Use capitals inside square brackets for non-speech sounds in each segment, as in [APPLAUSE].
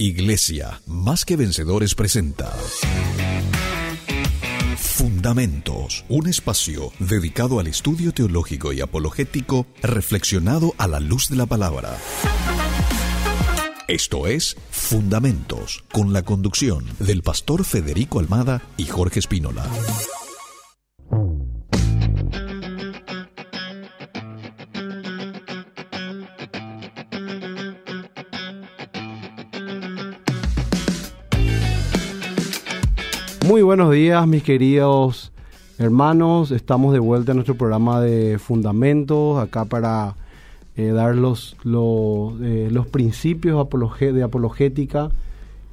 Iglesia, más que vencedores presenta. Fundamentos, un espacio dedicado al estudio teológico y apologético reflexionado a la luz de la palabra. Esto es Fundamentos, con la conducción del pastor Federico Almada y Jorge Espínola. Buenos días, mis queridos hermanos. Estamos de vuelta en nuestro programa de Fundamentos, acá para eh, dar los, eh, los, principios de apologética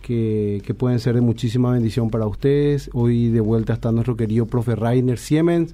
que, pueden ser de muchísima bendición para ustedes. Hoy de vuelta está nuestro querido profe Rainer Siemens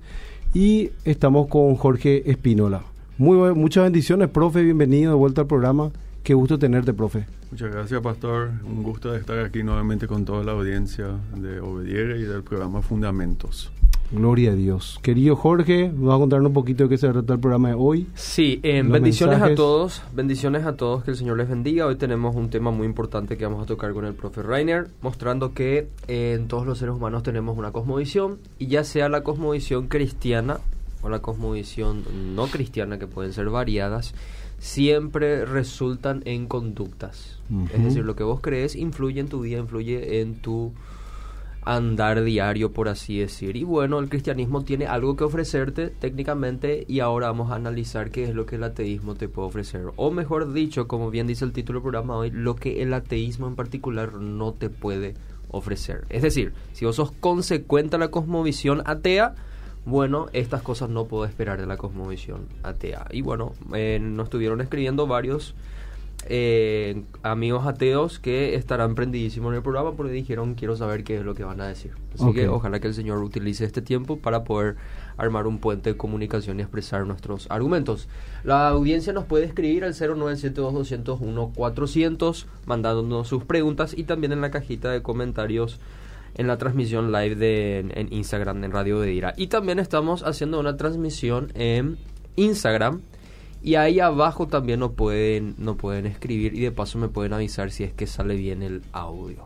y estamos con Jorge Espínola. Muy, muchas bendiciones, profe. Bienvenido de vuelta al programa. Qué gusto tenerte, profe. Muchas gracias, Pastor. Un gusto de estar aquí nuevamente con toda la audiencia de Obediere y del programa Fundamentos. Gloria a Dios. Querido Jorge, ¿nos va a contar un poquito de qué se trata el programa de hoy? Sí, eh, bendiciones a todos, bendiciones a todos, que el Señor les bendiga. Hoy tenemos un tema muy importante que vamos a tocar con el profe Rainer, mostrando que eh, en todos los seres humanos tenemos una cosmovisión, y ya sea la cosmovisión cristiana o la cosmovisión no cristiana, que pueden ser variadas, siempre resultan en conductas. Es decir, lo que vos crees influye en tu vida, influye en tu andar diario, por así decir. Y bueno, el cristianismo tiene algo que ofrecerte técnicamente y ahora vamos a analizar qué es lo que el ateísmo te puede ofrecer. O mejor dicho, como bien dice el título del programa hoy, lo que el ateísmo en particular no te puede ofrecer. Es decir, si vos sos consecuente a la cosmovisión atea, bueno, estas cosas no puedo esperar de la cosmovisión atea. Y bueno, eh, nos estuvieron escribiendo varios eh, amigos ateos que estarán prendidísimos en el programa porque dijeron quiero saber qué es lo que van a decir. Así que ojalá que el Señor utilice este tiempo para poder armar un puente de comunicación y expresar nuestros argumentos. La audiencia nos puede escribir al 0972-201-400 mandándonos sus preguntas y también en la cajita de comentarios en la transmisión live de, en, Instagram, en Radio de Ira. Y también estamos haciendo una transmisión en Instagram. Y ahí abajo también nos pueden, no pueden escribir y de paso me pueden avisar si es que sale bien el audio.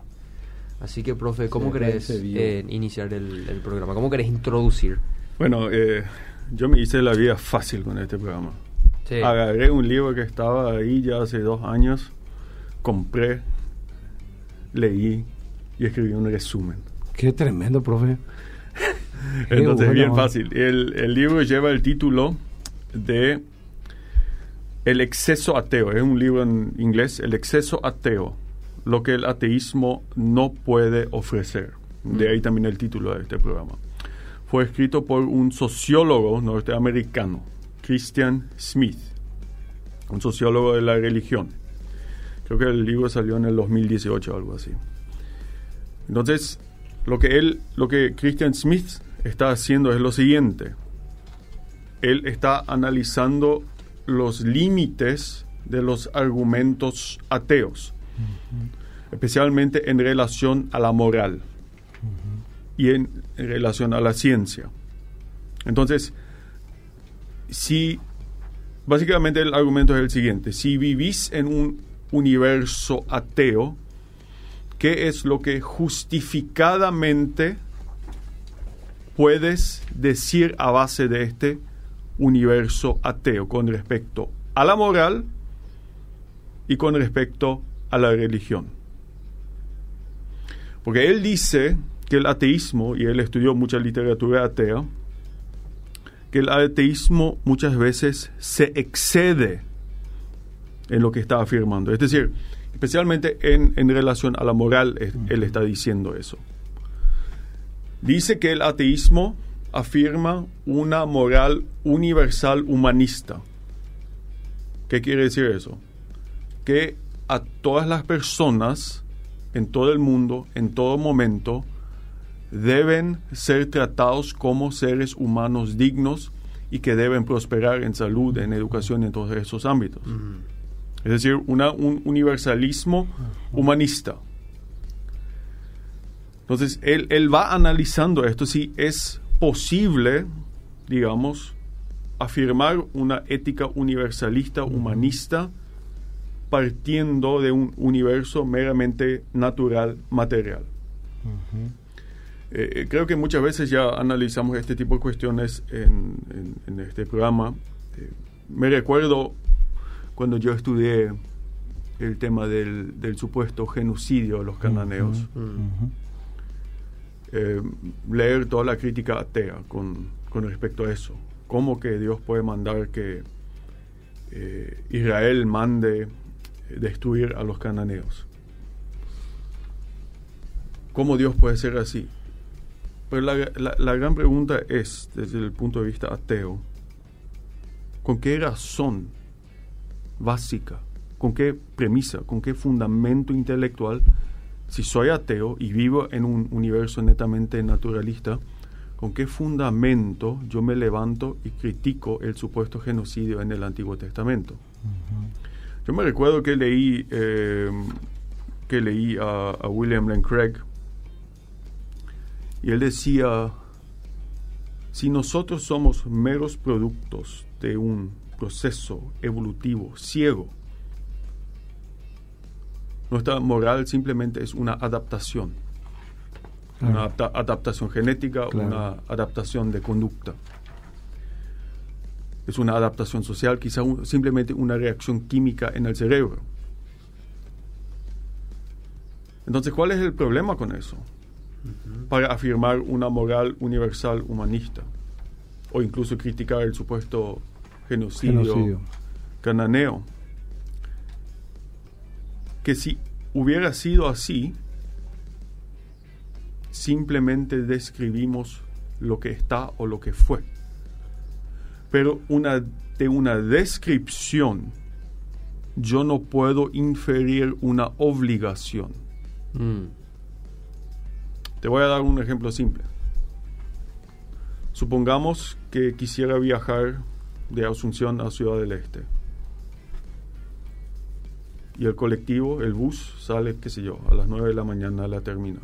Así que, profe, ¿cómo querés eh, iniciar el, programa? ¿Cómo querés introducir? Bueno, eh, yo me hice la vida fácil con este programa. Agarré un libro que estaba ahí ya hace dos años, compré, leí, y escribí un resumen. Qué tremendo, profe. [LAUGHS] Entonces, bien fácil. El, el, libro lleva el título de El exceso ateo. Es un libro en inglés, El exceso ateo. Lo que el ateísmo no puede ofrecer. De ahí también el título de este programa. Fue escrito por un sociólogo norteamericano, Christian Smith, un sociólogo de la religión. Creo que el libro salió en el 2018 o algo así. Entonces, lo que él, lo que Christian Smith está haciendo es lo siguiente. Él está analizando los límites de los argumentos ateos, especialmente en relación a la moral y en, en, relación a la ciencia. Entonces, si básicamente el argumento es el siguiente, si vivís en un universo ateo, qué es lo que justificadamente puedes decir a base de este universo ateo con respecto a la moral y con respecto a la religión. Porque él dice que el ateísmo, y él estudió mucha literatura atea, que el ateísmo muchas veces se excede en lo que está afirmando. Es decir, especialmente en, relación a la moral, él está diciendo eso. Dice que el ateísmo afirma una moral universal humanista. ¿Qué quiere decir eso? Que a todas las personas en todo el mundo, en todo momento, deben ser tratados como seres humanos dignos y que deben prosperar en salud, en educación, en todos esos ámbitos es decir, una, un universalismo humanista. Entonces, él, él va analizando esto, si es posible, digamos, afirmar una ética universalista, humanista, partiendo de un universo meramente natural, material. Eh, eh, creo que muchas veces ya analizamos este tipo de cuestiones en, este programa. Eh, me recuerdo cuando yo estudié el tema del, supuesto genocidio de los cananeos, leer toda la crítica atea con, con respecto a eso. ¿Cómo que Dios puede mandar que Israel mande destruir a los cananeos? ¿Cómo Dios puede ser así? Pero la, gran pregunta es, desde el punto de vista ateo, ¿con qué razón básica, con qué premisa, con qué fundamento intelectual, si soy ateo y vivo en un universo netamente naturalista, con qué fundamento yo me levanto y critico el supuesto genocidio en el Antiguo Testamento? Yo me recuerdo que leí, eh, que leí a William Lane Craig, y él decía, si nosotros somos meros productos de un proceso evolutivo ciego, nuestra moral simplemente es una adaptación, una adaptación genética, una adaptación de conducta. Es una adaptación social, quizá simplemente una reacción química en el cerebro. Entonces, ¿cuál es el problema con eso? para afirmar una moral universal humanista o incluso criticar el supuesto genocidio, cananeo. Que si hubiera sido así, simplemente describimos lo que está o lo que fue. Pero una, de una descripción yo no puedo inferir una obligación. Mm. Te voy a dar un ejemplo simple. Supongamos que quisiera viajar de Asunción a Ciudad del Este. Y el colectivo, el bus, sale, qué sé yo, a las 9 de la mañana a la terminal.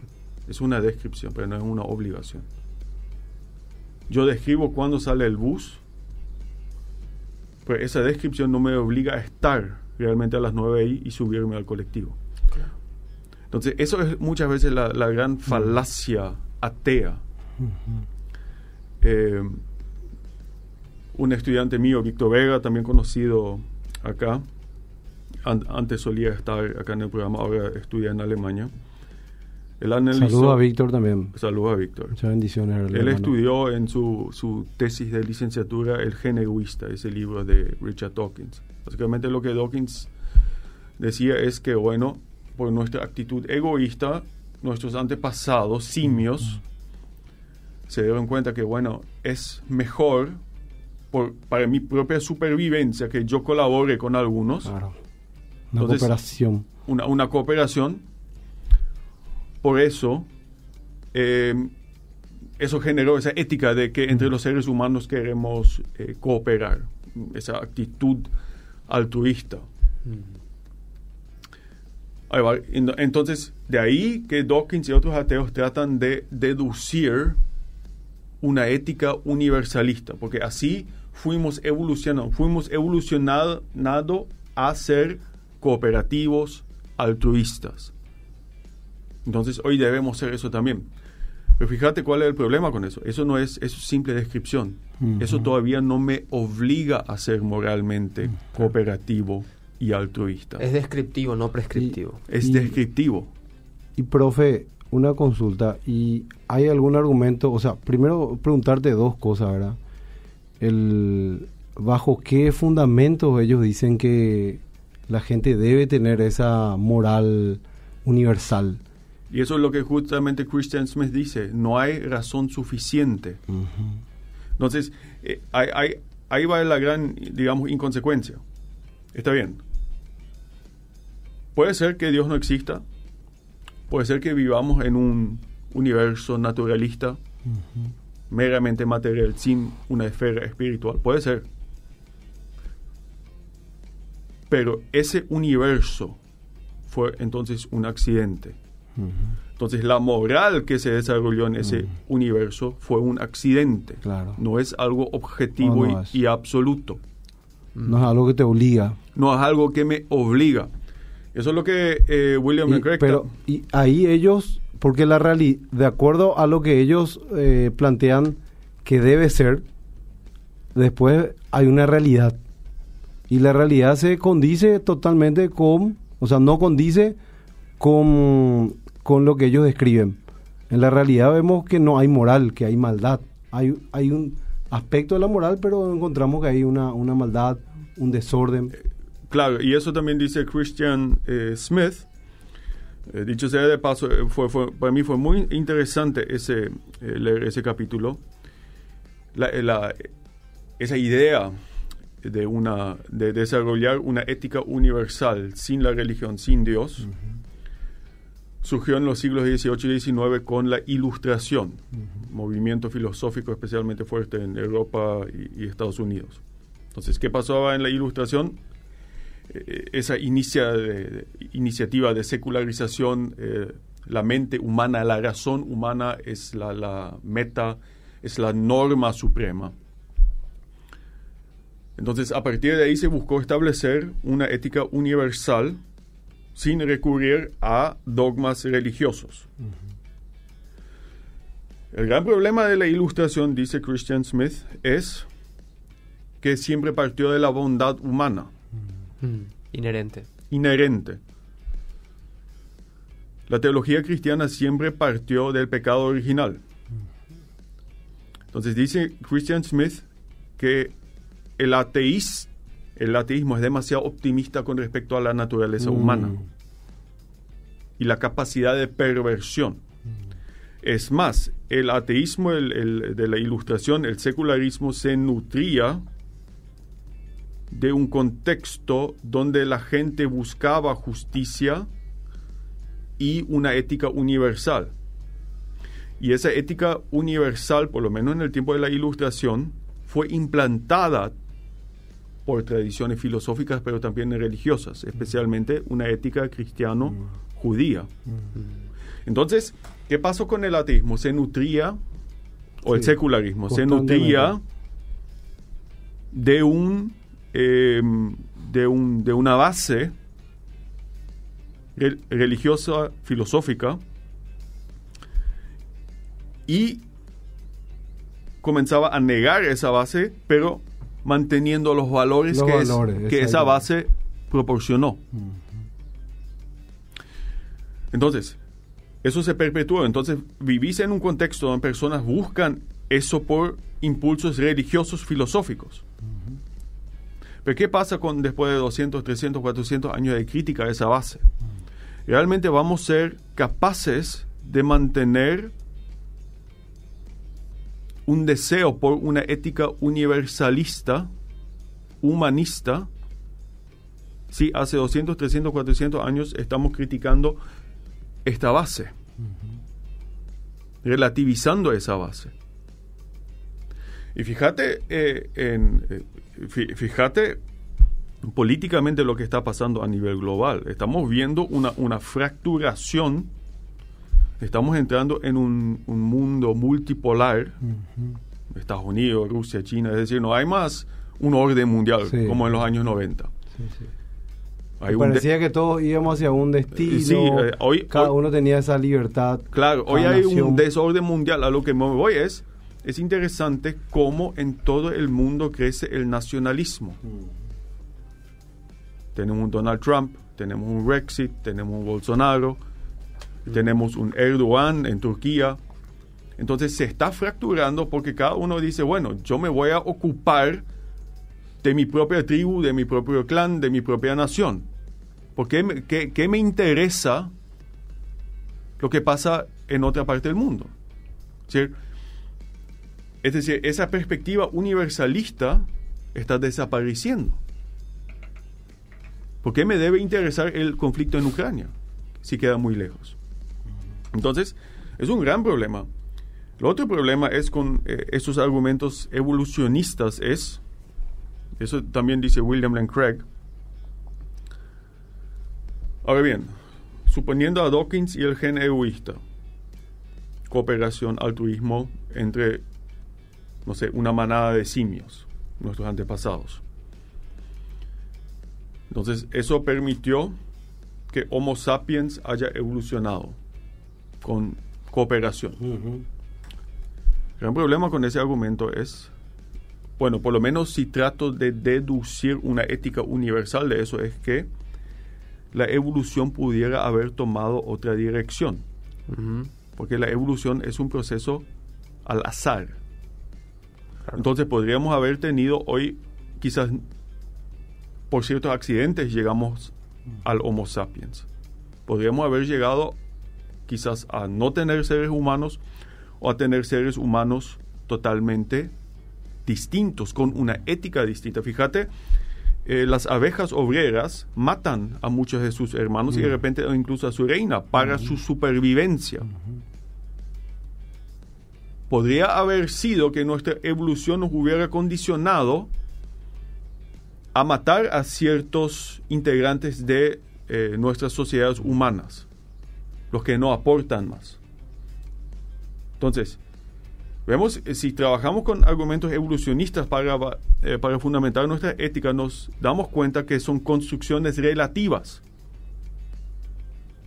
Es una descripción, pero no es una obligación. Yo describo cuándo sale el bus, pues esa descripción no me obliga a estar realmente a las 9 ahí y subirme al colectivo. Entonces, eso es muchas veces la, gran falacia atea. Eh, un estudiante mío, Víctor Vega, también conocido acá, antes solía estar acá en el programa, ahora estudia en Alemania. Saludos a Víctor también. Saludos a Víctor. Muchas bendiciones. Él estudió en su, su, tesis de licenciatura El gen egoísta, ese libro de Richard Dawkins. Básicamente lo que Dawkins decía es que, bueno, por nuestra actitud egoísta, nuestros antepasados, simios, se dieron cuenta que, bueno, es mejor por, para mi propia supervivencia que yo colabore con algunos. Claro. Una cooperación. Una, una, cooperación. Por eso, eh, eso generó esa ética de que entre los seres humanos queremos eh, cooperar, esa actitud altruista. Entonces, de ahí que Dawkins y otros ateos tratan de deducir una ética universalista, porque así fuimos evolucionando, fuimos evolucionando a ser cooperativos, altruistas. Entonces, hoy debemos ser eso también. Pero fíjate cuál es el problema con eso. Eso no es, eso es simple descripción. Eso todavía no me obliga a ser moralmente cooperativo, y altruista. Es descriptivo, no prescriptivo. es descriptivo. Y profe, una consulta, ¿y hay algún argumento? O sea, primero preguntarte dos cosas, ¿verdad? El, ¿Bajo qué fundamentos ellos dicen que la gente debe tener esa moral universal? Y eso es lo que justamente Christian Smith dice, no hay razón suficiente. Entonces, eh, ahí va la gran, digamos, inconsecuencia. Está bien, Puede ser que Dios no exista, puede ser que vivamos en un universo naturalista, meramente material, sin una esfera espiritual, puede ser. Pero ese universo fue entonces un accidente. Entonces la moral que se desarrolló en ese universo fue un accidente. No es algo objetivo y absoluto. No es algo que te obliga. No es algo que me obliga. Eso es lo que eh, William y, Pero y ahí ellos, porque la realidad, de acuerdo a lo que ellos eh, plantean que debe ser, después hay una realidad. Y la realidad se condice totalmente con, o sea, no condice con, con lo que ellos describen. En la realidad vemos que no hay moral, que hay maldad. Hay, hay un aspecto de la moral, pero encontramos que hay una, una maldad, un desorden. Claro, y eso también dice Christian eh, Smith. Eh, dicho sea de paso, eh, fue, para mí fue muy interesante ese, leer ese capítulo. La, esa idea de, una, de desarrollar una ética universal sin la religión, sin Dios, surgió en los siglos XVIII y XIX con la Ilustración, movimiento filosófico especialmente fuerte en Europa y, y Estados Unidos. Entonces, ¿qué pasaba en la Ilustración? Eh, esa inicia de, iniciativa de secularización, eh, la mente humana, la razón humana es la, meta, es la norma suprema. Entonces, a partir de ahí se buscó establecer una ética universal sin recurrir a dogmas religiosos. El gran problema de la ilustración, dice Christian Smith, es que siempre partió de la bondad humana. Mm. Inherente. Inherente. La teología cristiana siempre partió del pecado original. Entonces dice Christian Smith que el, el ateísmo es demasiado optimista con respecto a la naturaleza mm. humana y la capacidad de perversión. Es más, el ateísmo de la ilustración, el secularismo, se nutría de un contexto donde la gente buscaba justicia y una ética universal. Y esa ética universal, por lo menos en el tiempo de la Ilustración, fue implantada por tradiciones filosóficas, pero también religiosas, especialmente una ética cristiano-judía. Entonces, ¿qué pasó con el ateísmo? Se nutría, o el secularismo, se nutría de un Em, de, un, de una base religiosa, filosófica, y comenzaba a negar esa base, pero manteniendo los valores que, que esa base proporcionó. Entonces, eso se perpetuó. Entonces, vivís en un contexto donde personas buscan eso por impulsos religiosos filosóficos. Pero ¿qué pasa con después de 200, 300, 400 años de crítica a esa base? Realmente vamos a ser capaces de mantener un deseo por una ética universalista, humanista, si hace 200, 300, 400 años estamos criticando esta base, relativizando esa base. Y fíjate eh, en, eh, fíjate políticamente lo que está pasando a nivel global. Estamos viendo una, una fracturación, estamos entrando en un, mundo multipolar, Estados Unidos, Rusia, China, es decir, no hay más un orden mundial como en los años 90. parecía que todos íbamos hacia un destino, eh, hoy, cada uno tenía esa libertad. Claro, hoy hay un desorden mundial, a lo que me voy es es interesante cómo en todo el mundo crece el nacionalismo. Mm. Tenemos un Donald Trump, tenemos un Brexit, tenemos un Bolsonaro, mm. tenemos un Erdogan en Turquía. Entonces se está fracturando porque cada uno dice, bueno, yo me voy a ocupar de mi propia tribu, de mi propio clan, de mi propia nación. Porque qué, me interesa lo que pasa en otra parte del mundo? ¿Sí? Es decir, esa perspectiva universalista está desapareciendo. ¿Por qué me debe interesar el conflicto en Ucrania si queda muy lejos? Entonces, es un gran problema. El otro problema es con eh, estos argumentos evolucionistas es, eso también dice William Lane Craig. Ahora bien, suponiendo a Dawkins y el gen egoísta, cooperación, altruismo entre no sé, una manada de simios, nuestros antepasados. Entonces, eso permitió que Homo sapiens haya evolucionado con cooperación. El gran problema con ese argumento es, bueno, por lo menos si trato de deducir una ética universal de eso, es que la evolución pudiera haber tomado otra dirección. Porque la evolución es un proceso al azar. Entonces podríamos haber tenido hoy, quizás por ciertos accidentes, llegamos al Homo sapiens. Podríamos haber llegado quizás a no tener seres humanos o a tener seres humanos totalmente distintos, con una ética distinta. Fíjate, eh, las abejas obreras matan a muchos de sus hermanos y de mm. repente incluso a su reina para su supervivencia. Podría haber sido que nuestra evolución nos hubiera condicionado a matar a ciertos integrantes de eh, nuestras sociedades humanas, los que no aportan más. Entonces, Vemos, eh, si trabajamos con argumentos evolucionistas para, eh, para fundamentar nuestra ética, nos damos cuenta que son construcciones relativas.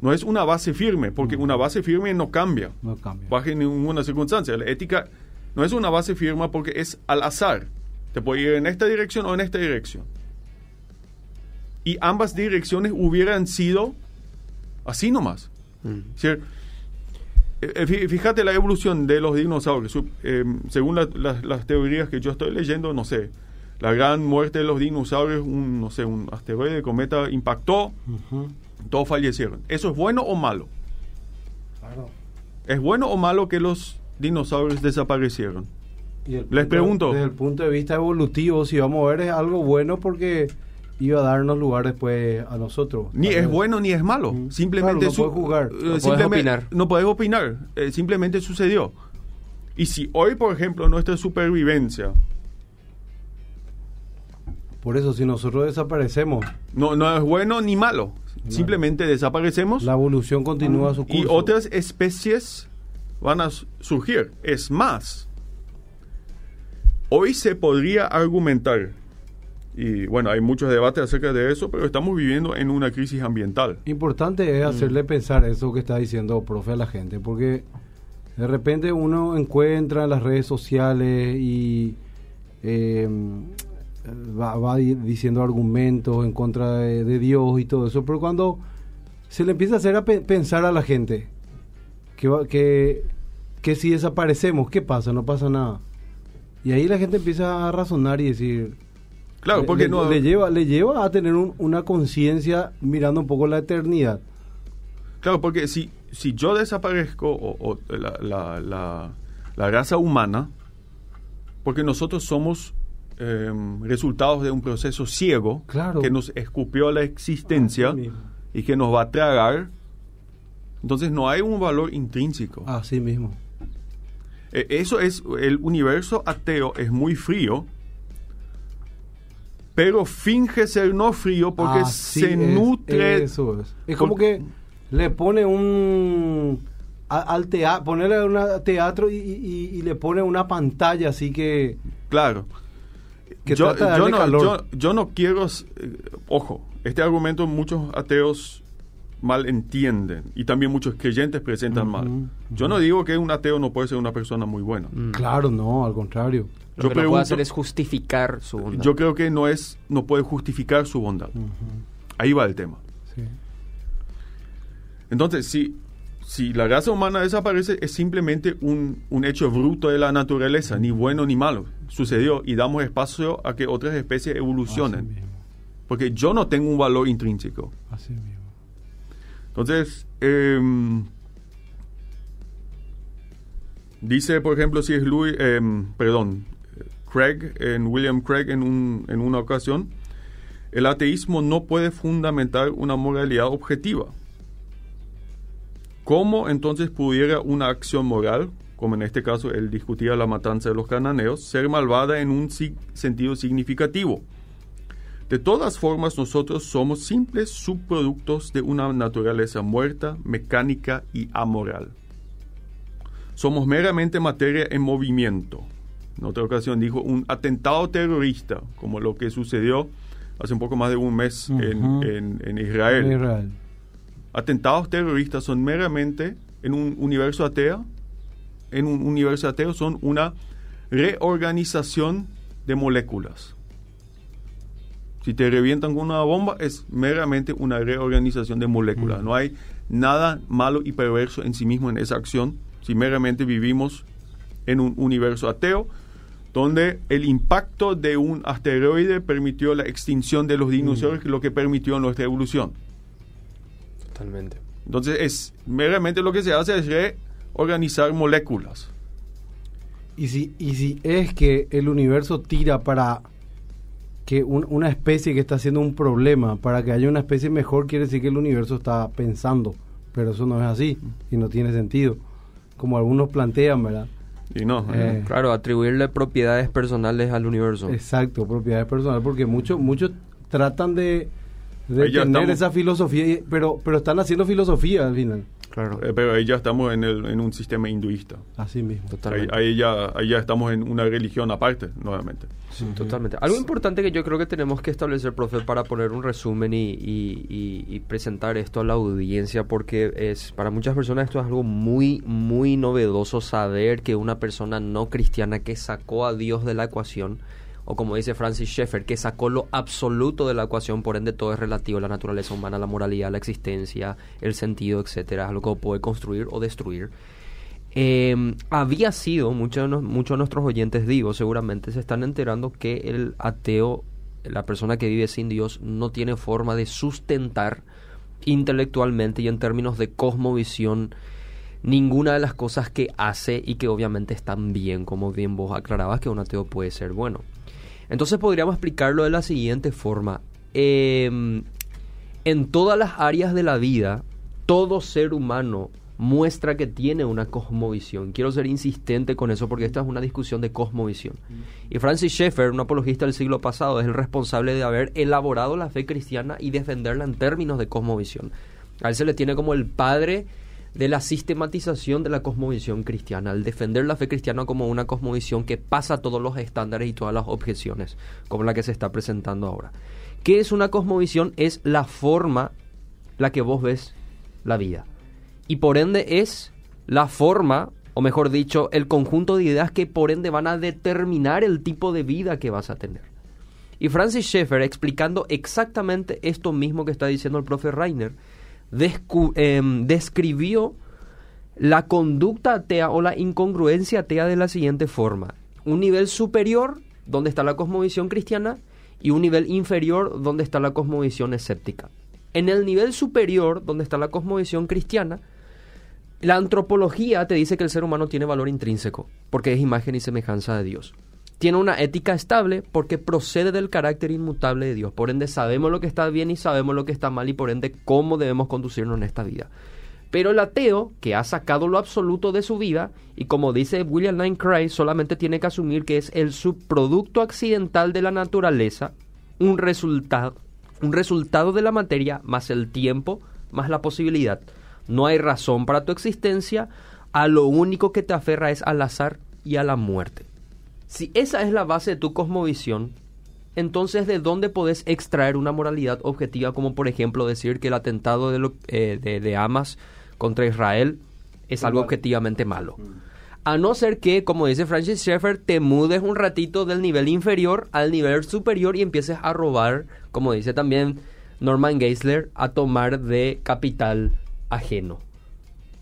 No es una base firme, porque una base firme no cambia. No cambia. Bajo ninguna circunstancia. La ética no es una base firme porque es al azar. Te puede ir en esta dirección o en esta dirección. Y ambas direcciones hubieran sido así nomás. Mm. Fíjate la evolución de los dinosaurios. Eh, según las teorías que yo estoy leyendo, no sé, la gran muerte de los dinosaurios, un, no sé, un asteroide, cometa impactó, todos fallecieron. ¿Eso es bueno o malo? Claro. ¿Es bueno o malo que los dinosaurios desaparecieron? Les pregunto. Desde el punto de vista evolutivo, si vamos a ver, es algo bueno porque iba a darnos lugar después a nosotros. Ni es bueno ni es malo. Simplemente no puedes jugar. Eh, no opinar. No puedes opinar. Eh, simplemente sucedió. Y si hoy, por ejemplo, nuestra supervivencia. Por eso, si nosotros desaparecemos. No, no es bueno ni malo. Simplemente desaparecemos. La evolución continúa su curso. Y otras especies van a surgir. Es más, hoy se podría argumentar y bueno, hay muchos debates acerca de eso, pero estamos viviendo en una crisis ambiental. Importante es hacerle mm. pensar eso que está diciendo, profe, a la gente, porque de repente uno encuentra en las redes sociales y eh, va, diciendo argumentos en contra de, Dios y todo eso, pero cuando se le empieza a hacer a pensar a la gente que, que, que si desaparecemos, ¿qué pasa? No pasa nada. Y ahí la gente empieza a razonar y decir, Claro, porque le, no... Le lleva, le lleva a tener una conciencia mirando un poco la eternidad. Claro, porque si, si yo desaparezco o, la, la, raza humana, porque nosotros somos em, resultados de un proceso ciego que nos escupió la existencia y que nos va a tragar, entonces no hay un valor intrínseco. Así mismo. E, eso es, el universo ateo es muy frío pero finge ser no frío porque se nutre. Eso es. Es como que le pone un. al teatro, ponerle un teatro y, le pone una pantalla así que. Claro. Que yo, yo, no, Yo, no quiero. Eh, ojo, este argumento muchos ateos mal entienden y también muchos creyentes presentan mal. Yo no digo que un ateo no puede ser una persona muy buena. Claro, no, al contrario. Lo que puede hacer es justificar su bondad. Yo creo que no es, no puede justificar su bondad. Ahí va el tema. Entonces, si, si la raza humana desaparece, es simplemente un, un, hecho bruto de la naturaleza, ni bueno ni malo. Sucedió y damos espacio a que otras especies evolucionen. Porque yo no tengo un valor intrínseco. Así mismo. Entonces, eh, dice, por ejemplo, si es Louis, eh, perdón, Craig, en William Craig en, un, en una ocasión, el ateísmo no puede fundamentar una moralidad objetiva. ¿Cómo entonces pudiera una acción moral, como en este caso él discutía la matanza de los cananeos, ser malvada en un sentido significativo? De todas formas, nosotros somos simples subproductos de una naturaleza muerta, mecánica y amoral. Somos meramente materia en movimiento, en otra ocasión dijo un atentado terrorista, como lo que sucedió hace un poco más de un mes en, en, Israel. Atentados terroristas son meramente, en un universo ateo, en un universo ateo son una reorganización de moléculas. Si te revientan con una bomba, es meramente una reorganización de moléculas. No hay nada malo y perverso en sí mismo en esa acción, si meramente vivimos en un universo ateo, donde el impacto de un asteroide permitió la extinción de los dinosaurios, lo que permitió nuestra evolución. Totalmente. Entonces, es meramente lo que se hace es reorganizar moléculas. Y si, y si es que el universo tira para que una especie que está haciendo un problema, para que haya una especie mejor, quiere decir que el universo está pensando. Pero eso no es así y no tiene sentido. Como algunos plantean, ¿verdad? Y no. Eh, claro, atribuirle propiedades personales al universo. Exacto, propiedades personales, porque muchos muchos tratan de, de tener esa filosofía, pero, pero están haciendo filosofía al final. Claro. Eh, pero ahí ya estamos en, el, en un sistema hinduista. Así mismo. Totalmente. Ahí, ya, ahí ya estamos en una religión aparte, nuevamente. Sí, totalmente. Algo importante que yo creo que tenemos que establecer, profe, para poner un resumen y, y, presentar esto a la audiencia, porque es para muchas personas esto es algo muy, muy novedoso saber que una persona no cristiana que sacó a Dios de la ecuación o como dice Francis Schaeffer, que sacó lo absoluto de la ecuación, por ende todo es relativo a la naturaleza humana, la moralidad, la existencia, el sentido, etcétera, algo que puede construir o destruir. Em, había sido, muchos de, muchos de nuestros oyentes, digo, seguramente se están enterando que el ateo, la persona que vive sin Dios, no tiene forma de sustentar intelectualmente y en términos de cosmovisión ninguna de las cosas que hace y que obviamente están bien, como bien vos aclarabas que un ateo puede ser bueno. Entonces podríamos explicarlo de la siguiente forma. Em, en todas las áreas de la vida, todo ser humano muestra que tiene una cosmovisión. Quiero ser insistente con eso porque esta es una discusión de cosmovisión. Y Francis Schaeffer, un apologista del siglo pasado, es el responsable de haber elaborado la fe cristiana y defenderla en términos de cosmovisión. A él se le tiene como el padre de la sistematización de la cosmovisión cristiana, al defender la fe cristiana como una cosmovisión que pasa todos los estándares y todas las objeciones, como la que se está presentando ahora. ¿Qué es una cosmovisión? Es la forma la que vos ves la vida. Y por ende es la forma, o mejor dicho, el conjunto de ideas que por ende van a determinar el tipo de vida que vas a tener. Y Francis Schaeffer, explicando exactamente esto mismo que está diciendo el profe Reiner, Em, describió la conducta atea o la incongruencia atea de la siguiente forma. Un nivel superior, donde está la cosmovisión cristiana, y un nivel inferior, donde está la cosmovisión escéptica. En el nivel superior, donde está la cosmovisión cristiana, la antropología te dice que el ser humano tiene valor intrínseco, porque es imagen y semejanza de Dios tiene una ética estable porque procede del carácter inmutable de Dios. Por ende, sabemos lo que está bien y sabemos lo que está mal y por ende cómo debemos conducirnos en esta vida. Pero el ateo, que ha sacado lo absoluto de su vida, y como dice William Lane Cray, solamente tiene que asumir que es el subproducto accidental de la naturaleza, un resultado, un resultado de la materia, más el tiempo, más la posibilidad. No hay razón para tu existencia, a lo único que te aferra es al azar y a la muerte. Si esa es la base de tu cosmovisión, entonces ¿de dónde podés extraer una moralidad objetiva como por ejemplo decir que el atentado de, eh, de, Hamas contra Israel es algo objetivamente malo? A no ser que, como dice Francis Schaeffer, te mudes un ratito del nivel inferior al nivel superior y empieces a robar, como dice también Norman Geisler, a tomar de capital ajeno.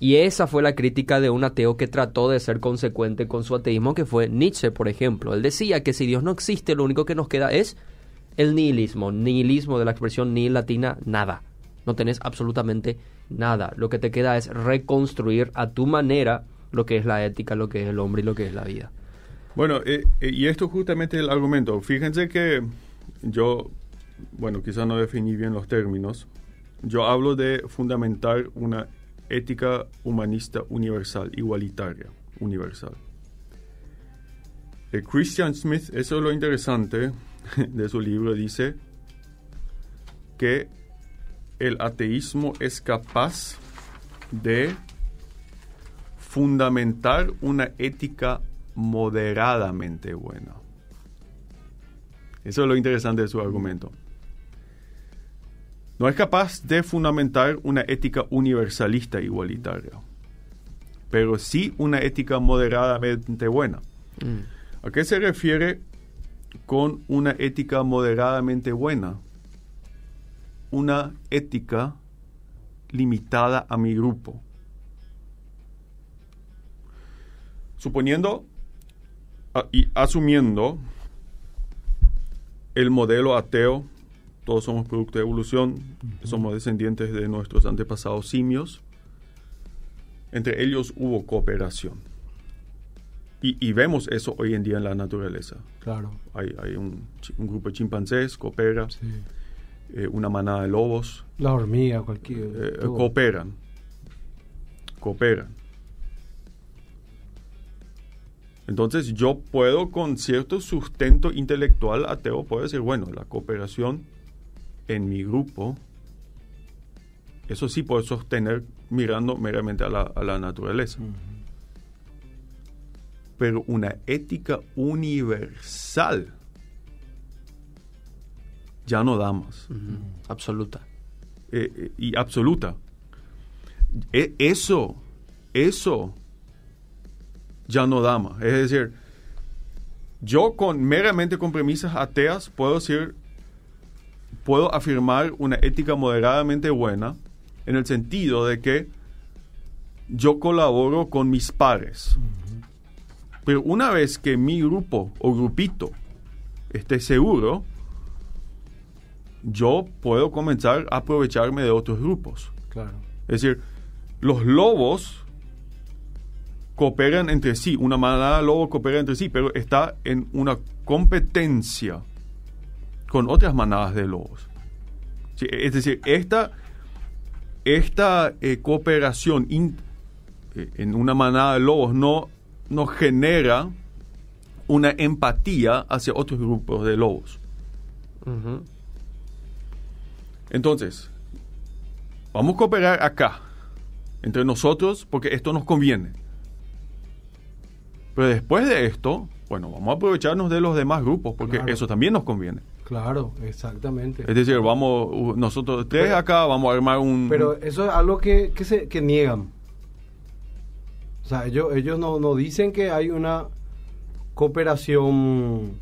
Y esa fue la crítica de un ateo que trató de ser consecuente con su ateísmo, que fue Nietzsche, por ejemplo. Él decía que si Dios no existe, lo único que nos queda es el nihilismo. Nihilismo de la expresión nihil latina, nada. No tenés absolutamente nada. Lo que te queda es reconstruir a tu manera lo que es la ética, lo que es el hombre y lo que es la vida. Bueno, eh, eh, y esto justamente el argumento. Fíjense que yo, bueno, quizás no definí bien los términos. Yo hablo de fundamentar una ética humanista universal, igualitaria, universal. El Christian Smith, eso es lo interesante [LAUGHS] de su libro, dice que el ateísmo es capaz de fundamentar una ética moderadamente buena. Eso es lo interesante de su argumento. No es capaz de fundamentar una ética universalista igualitaria, pero sí una ética moderadamente buena. Mm. ¿A qué se refiere con una ética moderadamente buena? Una ética limitada a mi grupo. Suponiendo y asumiendo el modelo ateo, todos somos producto de evolución, somos descendientes de nuestros antepasados simios, entre ellos hubo cooperación. Y, vemos eso hoy en día en la naturaleza. Claro. Hay, hay un, grupo de chimpancés, coopera, eh, una manada de lobos. La hormiga, cualquier. Eh, cooperan. Cooperan. Entonces yo puedo con cierto sustento intelectual ateo, puedo decir, bueno, la cooperación en mi grupo, eso sí puedo sostener mirando meramente a la, naturaleza. Pero una ética universal ya no damos. Absoluta. Eh, eh, y absoluta. E, eso, eso ya no da más. Es decir, yo con meramente con premisas ateas puedo decir, puedo afirmar una ética moderadamente buena en el sentido de que yo colaboro con mis pares. Pero una vez que mi grupo o grupito esté seguro, yo puedo comenzar a aprovecharme de otros grupos. Claro. Es decir, los lobos cooperan entre sí, una manada de lobos coopera entre sí, pero está en una competencia con otras manadas de lobos. es decir, esta, esta eh, cooperación eh, en una manada de lobos no, no genera una empatía hacia otros grupos de lobos. Entonces, vamos a cooperar acá, entre nosotros, porque esto nos conviene. Pero después de esto, bueno, vamos a aprovecharnos de los demás grupos, porque eso también nos conviene. Claro, exactamente. Es decir, vamos, nosotros tres acá vamos a armar un... Pero eso es algo que, que, se, que niegan. O sea, ellos, ellos no, no dicen que hay una cooperación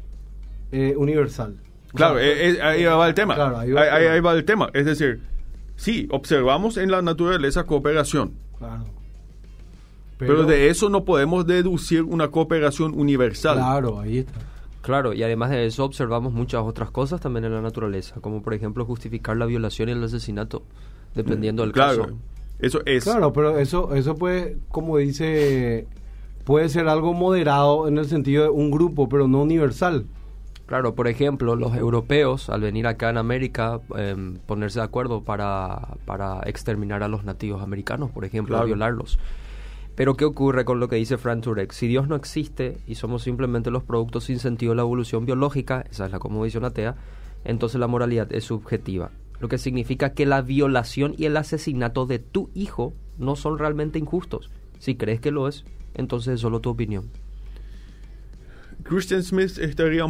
eh, universal. claro, ahí va el tema. ahí, ahí va el tema. Es decir, sí, observamos en la naturaleza cooperación. Claro. Pero, de eso no podemos deducir una cooperación universal. Claro, ahí está. Claro, y además de eso observamos muchas otras cosas también en la naturaleza, como por ejemplo justificar la violación y el asesinato, dependiendo del claro, caso. Eso es. Claro, pero eso, eso puede, como dice, puede ser algo moderado en el sentido de un grupo, pero no universal. Claro, por ejemplo, los europeos al venir acá en América, em, ponerse de acuerdo para, para exterminar a los nativos americanos, por ejemplo, a violarlos. Pero ¿qué ocurre con lo que dice Frank Turek? Si Dios no existe y somos simplemente los productos sin sentido de la evolución biológica, esa es la cosmovisión atea, entonces la moralidad es subjetiva. Lo que significa que la violación y el asesinato de tu hijo no son realmente injustos. Si crees que lo es, entonces es solo tu opinión. Christian Smith estaría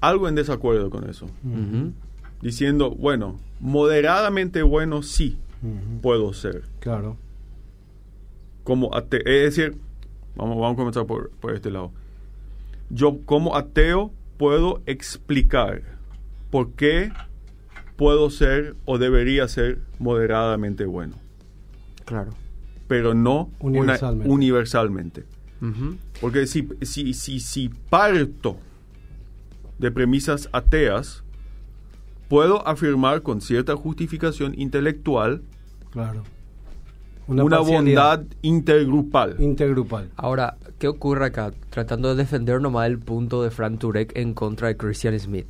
algo en desacuerdo con eso. Diciendo, bueno, moderadamente bueno sí puedo ser. Claro como ateo, es decir, vamos, vamos a comenzar por, por este lado. Yo como ateo puedo explicar por qué puedo ser o debería ser moderadamente bueno. Claro. Pero no universalmente. Porque si, si, si, si parto de premisas ateas, puedo afirmar con cierta justificación intelectual claro una, bondad intergrupal. Intergrupal. Ahora, ¿qué ocurre acá? Tratando de defender nomás el punto de Frank Turek en contra de Christian Smith.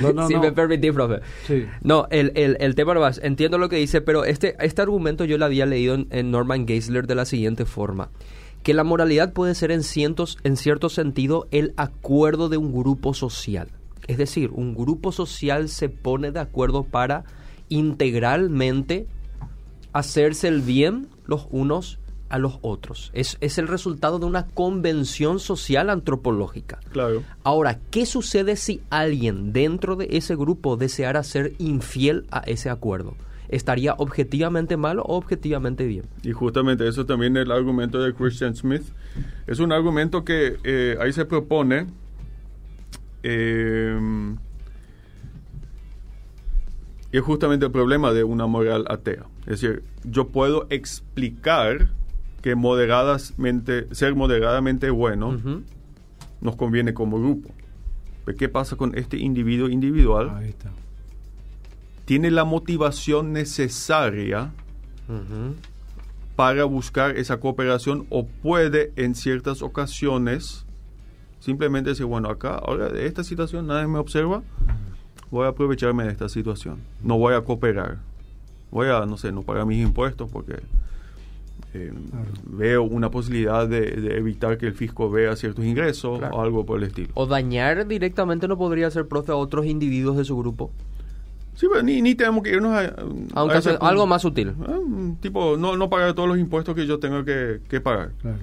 No, no, [LAUGHS] si me permitís, profe. Sí. No, el, el, el tema no más. Entiendo lo que dice, pero este, este argumento yo lo había leído en, Norman Geisler de la siguiente forma. Que la moralidad puede ser en, cientos, en cierto sentido el acuerdo de un grupo social. Es decir, un grupo social se pone de acuerdo para integralmente hacerse el bien los unos a los otros. Es, es el resultado de una convención social antropológica. Claro. Ahora, ¿qué sucede si alguien dentro de ese grupo deseara ser infiel a ese acuerdo? ¿Estaría objetivamente malo o objetivamente bien? Y justamente eso también es el argumento de Christian Smith. Es un argumento que eh, ahí se propone eh, y es justamente el problema de una moral atea. Es decir, yo puedo explicar que moderadamente, ser moderadamente bueno nos conviene como grupo. Pero ¿qué pasa con este individuo individual? Ahí está. Tiene la motivación necesaria para buscar esa cooperación o puede en ciertas ocasiones simplemente decir, bueno, acá, ahora de esta situación nadie me observa, voy a aprovecharme de esta situación. No voy a cooperar. Voy a, no sé, no pagar mis impuestos porque eh, veo una posibilidad de, evitar que el fisco vea ciertos ingresos o algo por el estilo. O dañar directamente no podría ser profe a otros individuos de su grupo. Sí, pero ni, ni tenemos que irnos a... algo más sutil. Ah, tipo, no, no pagar todos los impuestos que yo tengo que, pagar. Claro,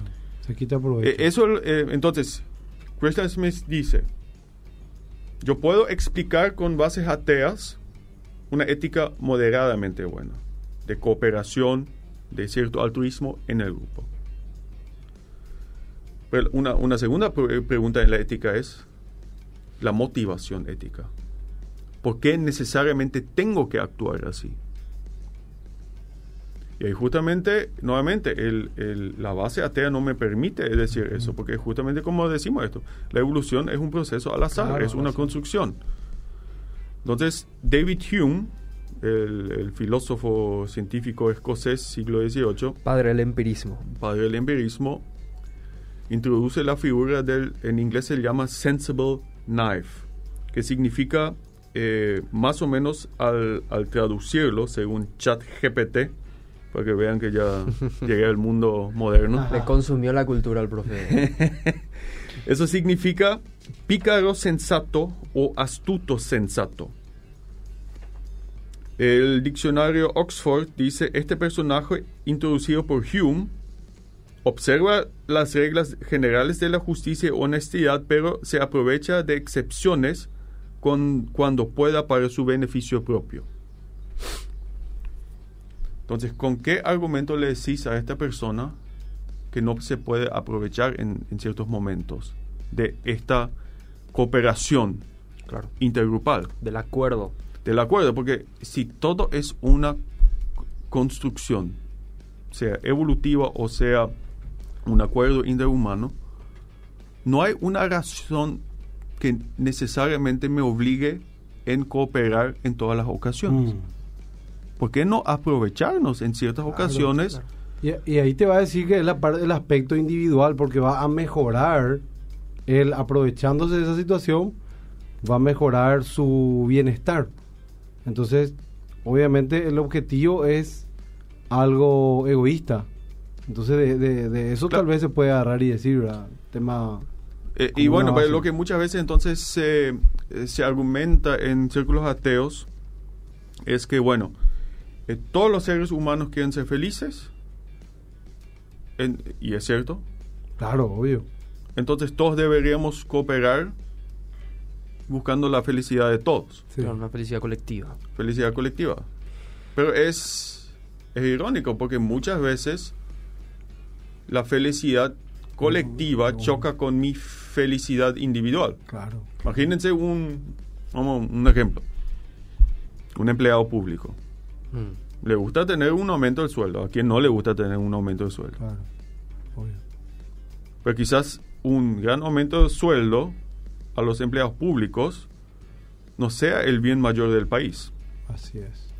se quita provecho. Eh, eso, eh, entonces, Christian Smith dice, yo puedo explicar con bases ateas una ética moderadamente buena, de cooperación, de cierto altruismo en el grupo. Pero una, una segunda pregunta en la ética es la motivación ética. ¿Por qué necesariamente tengo que actuar así? Y ahí justamente, nuevamente, el, la base atea no me permite decir eso, porque justamente como decimos esto, la evolución es un proceso al azar, es una construcción. Entonces, David Hume, el, filósofo científico escocés siglo XVIII, padre del empirismo, padre del empirismo, introduce la figura del, en inglés se llama sensible knife, que significa eh, más o menos al, al traducirlo, según ChatGPT, para que vean que ya llegué al mundo moderno. Le consumió la cultura al profe. [LAUGHS] Eso significa pícaro sensato o astuto sensato. El diccionario Oxford dice, este personaje introducido por Hume observa las reglas generales de la justicia y honestidad, pero se aprovecha de excepciones con, cuando pueda para su beneficio propio. Entonces, ¿con qué argumento le decís a esta persona que no se puede aprovechar en, ciertos momentos de esta cooperación intergrupal? Del acuerdo. Del acuerdo, porque si todo es una construcción, sea evolutiva o sea un acuerdo interhumano, no hay una razón que necesariamente me obligue en cooperar en todas las ocasiones. Mm. ¿Por qué no aprovecharnos en ciertas ocasiones? Y, ahí te va a decir que es la parte del aspecto individual, porque va a mejorar, el aprovechándose de esa situación, va a mejorar su bienestar. Entonces, obviamente el objetivo es algo egoísta. Entonces, de, eso tal vez se puede agarrar y decir, ¿verdad? Tema... Eh, y bueno, pero lo que muchas veces entonces se, se argumenta en círculos ateos es que, bueno, todos los seres humanos quieren ser felices. y es cierto. Claro, obvio. Entonces todos deberíamos cooperar buscando la felicidad de todos. una felicidad colectiva. Felicidad colectiva. Pero es, es irónico porque muchas veces la felicidad colectiva choca con mi felicidad individual. Claro. Imagínense un, vamos, un ejemplo. Un empleado público Mm. Le gusta tener un aumento del sueldo. ¿A quién no le gusta tener un aumento de sueldo? Claro, Pero quizás un gran aumento de sueldo a los empleados públicos no sea el bien mayor del país. Así es.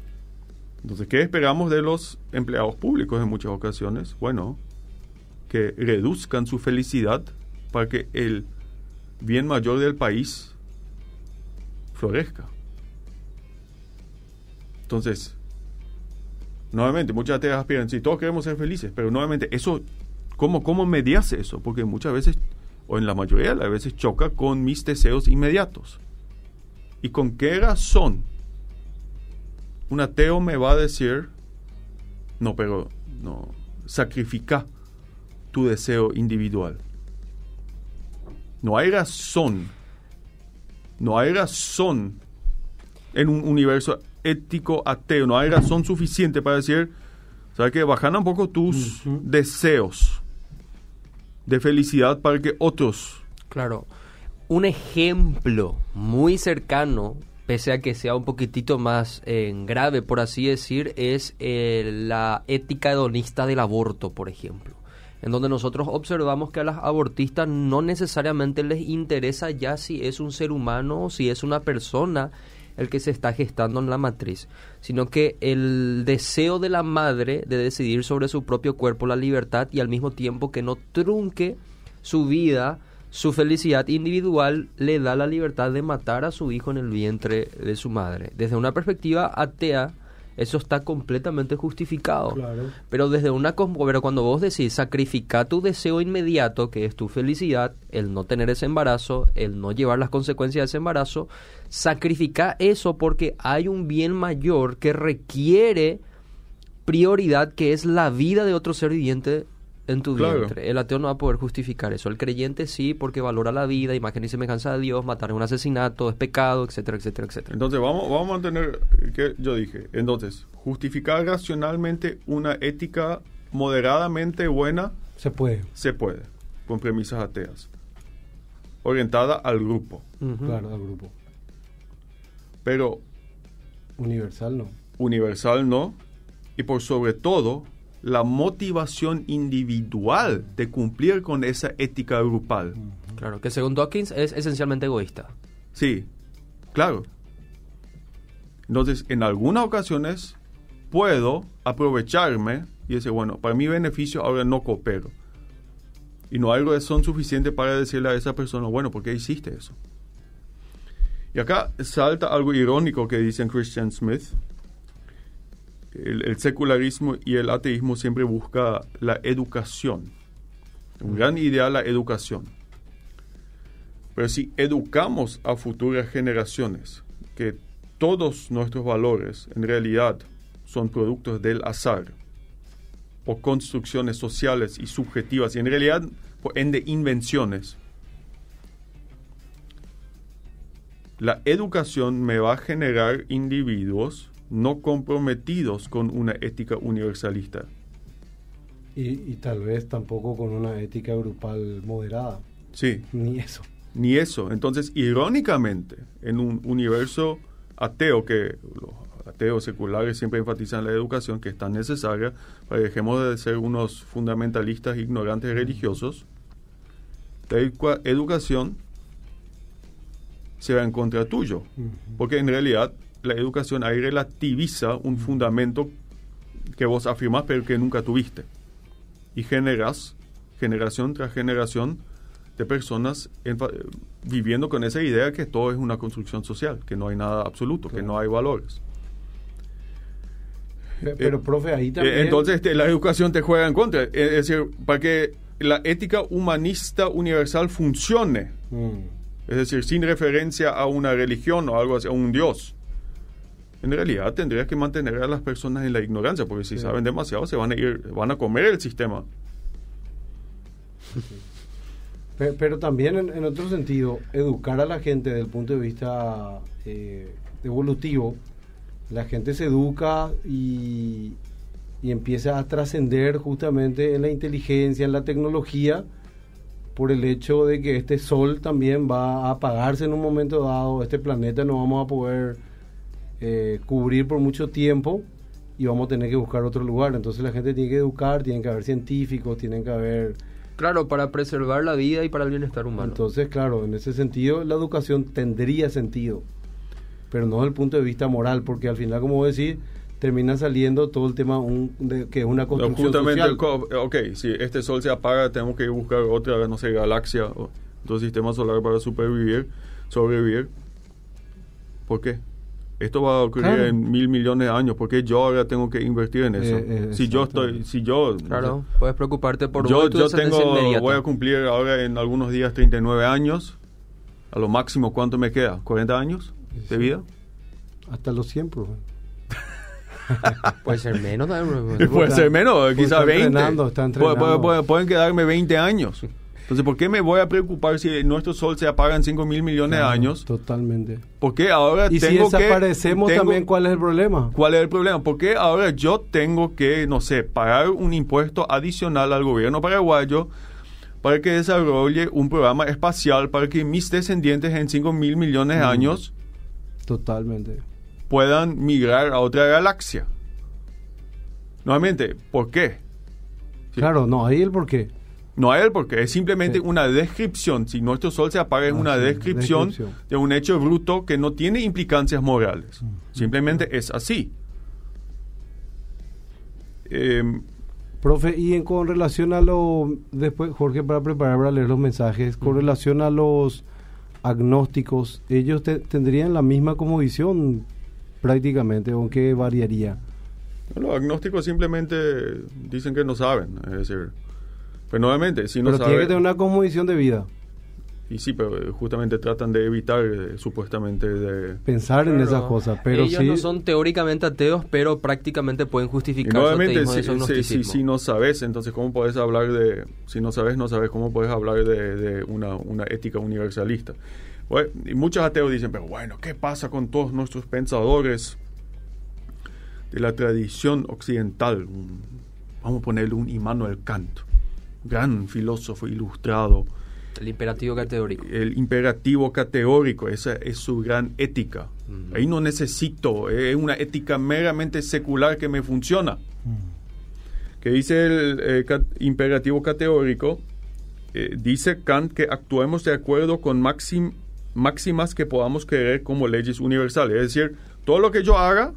Entonces, ¿qué esperamos de los empleados públicos en muchas ocasiones? Bueno, que reduzcan su felicidad para que el bien mayor del país florezca. Entonces, nuevamente, muchas te aspiran, sí, todos queremos ser felices, pero nuevamente, eso, ¿cómo, cómo mediase eso? Porque muchas veces, o en la mayoría de las veces, choca con mis deseos inmediatos. ¿Y con qué razón un ateo me va a decir, no, pero, no, sacrifica tu deseo individual. No hay razón, no hay razón en un universo ético ateo, no hay razón suficiente para decir, ¿sabes qué? Bajan un poco tus deseos de felicidad para que otros... Claro, un ejemplo muy cercano, pese a que sea un poquitito más eh, grave, por así decir, es eh, la ética hedonista del aborto, por ejemplo. En donde nosotros observamos que a las abortistas no necesariamente les interesa ya si es un ser humano o si es una persona el que se está gestando en la matriz, sino que el deseo de la madre de decidir sobre su propio cuerpo, la libertad y al mismo tiempo que no trunque su vida, su felicidad individual, le da la libertad de matar a su hijo en el vientre de su madre. Desde una perspectiva atea, eso está completamente justificado. Pero desde una pero cuando vos decís sacrificar tu deseo inmediato, que es tu felicidad, el no tener ese embarazo, el no llevar las consecuencias de ese embarazo, sacrifica eso porque hay un bien mayor que requiere prioridad que es la vida de otro ser viviente en tu vientre. El ateo no va a poder justificar eso. El creyente sí, porque valora la vida, imagen y semejanza de Dios, matar es un asesinato, es pecado, etcétera, etcétera, etcétera. Entonces, vamos, vamos a mantener, que yo dije, entonces, justificar racionalmente una ética moderadamente buena. Se puede. Se puede, con premisas ateas. Orientada al grupo. Claro, al grupo. Pero... Universal no. Universal no. Y por sobre todo, la motivación individual de cumplir con esa ética grupal. Claro, que según Dawkins es esencialmente egoísta. Sí, claro. Entonces, en algunas ocasiones puedo aprovecharme y decir, bueno, para mi beneficio ahora no coopero. Y no hay razón suficiente para decirle a esa persona, bueno, ¿por qué hiciste eso? Y acá salta algo irónico que dice Christian Smith, el, secularismo y el ateísmo siempre busca la educación. Un gran ideal la educación. Pero si educamos a futuras generaciones que todos nuestros valores en realidad son productos del azar o construcciones sociales y subjetivas y en realidad en de invenciones, la educación me va a generar individuos no comprometidos con una ética universalista. Y, tal vez tampoco con una ética grupal moderada. Sí. Ni eso. Ni eso. Entonces, irónicamente, en un universo ateo, que los ateos seculares siempre enfatizan la educación, que es tan necesaria, para que dejemos de ser unos fundamentalistas ignorantes religiosos, la educación se va en contra tuyo. Porque en realidad la educación ahí relativiza un fundamento que vos afirmás pero que nunca tuviste. Y generas, generación tras generación, de personas viviendo con esa idea que todo es una construcción social, que no hay nada absoluto, que no hay valores. Pero, profe, ahí eh, también... Entonces este, la educación te juega en contra. Es decir, para que la ética humanista universal funcione, mm. es decir, sin referencia a una religión o algo así, a un dios, en realidad tendrías que mantener a las personas en la ignorancia, porque si saben demasiado se van a ir, van a comer el sistema. Pero, también en, otro sentido, educar a la gente desde el punto de vista eh, evolutivo, la gente se educa y, y empieza a trascender justamente en la inteligencia, en la tecnología, por el hecho de que este sol también va a apagarse en un momento dado, este planeta no vamos a poder eh, cubrir por mucho tiempo y vamos a tener que buscar otro lugar. Entonces la gente tiene que educar, tienen que haber científicos, tienen que haber... Claro, para preservar la vida y para el bienestar humano. Entonces, claro, en ese sentido la educación tendría sentido, pero no desde el punto de vista moral, porque al final, como decís, termina saliendo todo el tema de, que es una construcción social. Ok, si este sol se apaga, tenemos que buscar otra, no sé, galaxia, o otro sistema solar para supervivir, sobrevivir. ¿Por qué? Esto va a ocurrir en mil millones de años, porque yo ahora tengo que invertir en eso. Eh, eh, si yo estoy, si yo... Claro, puedes preocuparte por... Yo, yo tengo, voy a cumplir ahora en algunos días 39 años, a lo máximo, ¿cuánto me queda? ¿40 años de vida? Hasta los 100, [LAUGHS] puede ser menos. [LAUGHS] puede ser menos, quizás 20. pueden quedarme 20 años. [LAUGHS] Entonces, ¿por qué me voy a preocupar si nuestro sol se apaga en 5 mil millones de años? Totalmente. Porque ahora y tengo si desaparecemos también, ¿cuál es el problema? ¿Cuál es el problema? Porque ahora yo tengo que, no sé, pagar un impuesto adicional al gobierno paraguayo para que desarrolle un programa espacial para que mis descendientes en 5 mil millones de mm. años Totalmente. puedan migrar a otra galaxia. Nuevamente, ¿por qué? Claro, no, ahí el por qué. No hay el porqué, es simplemente una descripción. Si nuestro sol se apaga, es una descripción, de un hecho bruto que no tiene implicancias morales. Simplemente es así. Em, Profe, y en, con relación a lo, después Jorge, para preparar para leer los mensajes, con relación a los agnósticos, ellos tendrían la misma como visión prácticamente, ¿o qué variaría? Los agnósticos simplemente dicen que no saben, es decir, pues nuevamente, si no pero tiene que tener una cosmovisión de vida. Y sí, pero eh, justamente tratan de evitar eh, supuestamente de... Pensar en esas cosas, pero Ellos no son teóricamente ateos, pero prácticamente pueden justificar y nuevamente, si, si, no sabes, entonces ¿cómo puedes hablar de... Si no sabes, no sabes cómo puedes hablar de, una, una, ética universalista. y muchos ateos dicen, pero bueno, ¿qué pasa con todos nuestros pensadores de la tradición occidental? Vamos a ponerle un Immanuel Kant gran filósofo ilustrado. El imperativo categórico. El imperativo categórico, esa es su gran ética. Ahí no necesito, es una ética meramente secular que me funciona. Que dice el eh, imperativo categórico, eh, dice Kant que actuemos de acuerdo con máximas que podamos creer como leyes universales. Es decir, todo lo que yo haga,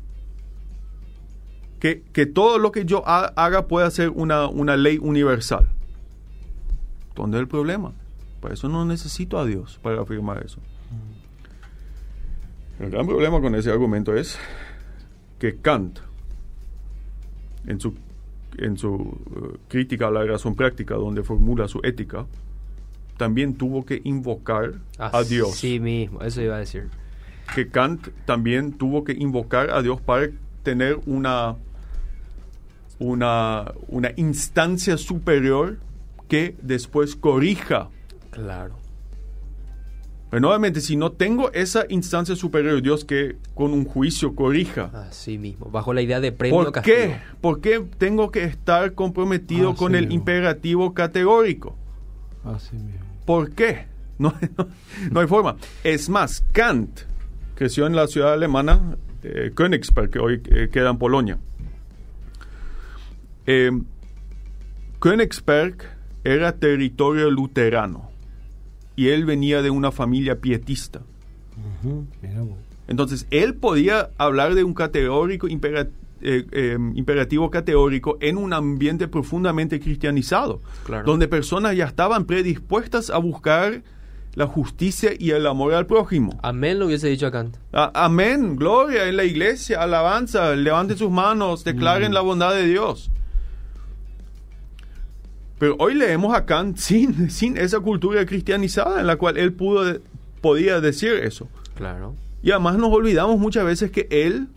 que, que todo lo que yo haga pueda ser una, una ley universal. ¿Dónde es el problema? Por eso no necesito a Dios para afirmar eso. El gran problema con ese argumento es que Kant, en su, en su uh, crítica a la razón práctica, donde formula su ética, también tuvo que invocar a Dios. Sí mismo, eso iba a decir. Que Kant también tuvo que invocar a Dios para tener una, una, una instancia superior que después corrija. Claro. Pero nuevamente, si no tengo esa instancia superior de Dios que con un juicio corrija. Así mismo, bajo la idea de premio ¿Por qué? ¿Por qué tengo que estar comprometido con el imperativo categórico? Así mismo. ¿Por qué? [LAUGHS] No, no, hay forma. Es más, Kant creció en la ciudad alemana eh, Königsberg, que hoy eh, queda en Polonia. Eh, Königsberg era territorio luterano y él venía de una familia pietista. Entonces, él podía hablar de un categórico eh, em, imperativo categórico en un ambiente profundamente cristianizado, donde personas ya estaban predispuestas a buscar la justicia y el amor al prójimo. Amén lo hubiese dicho acá. amén, gloria en la iglesia, alabanza, levanten sus manos, declaren la bondad de Dios. Pero hoy leemos a Kant sin, sin esa cultura cristianizada en la cual él pudo, podía decir eso. Claro. Y además nos olvidamos muchas veces que él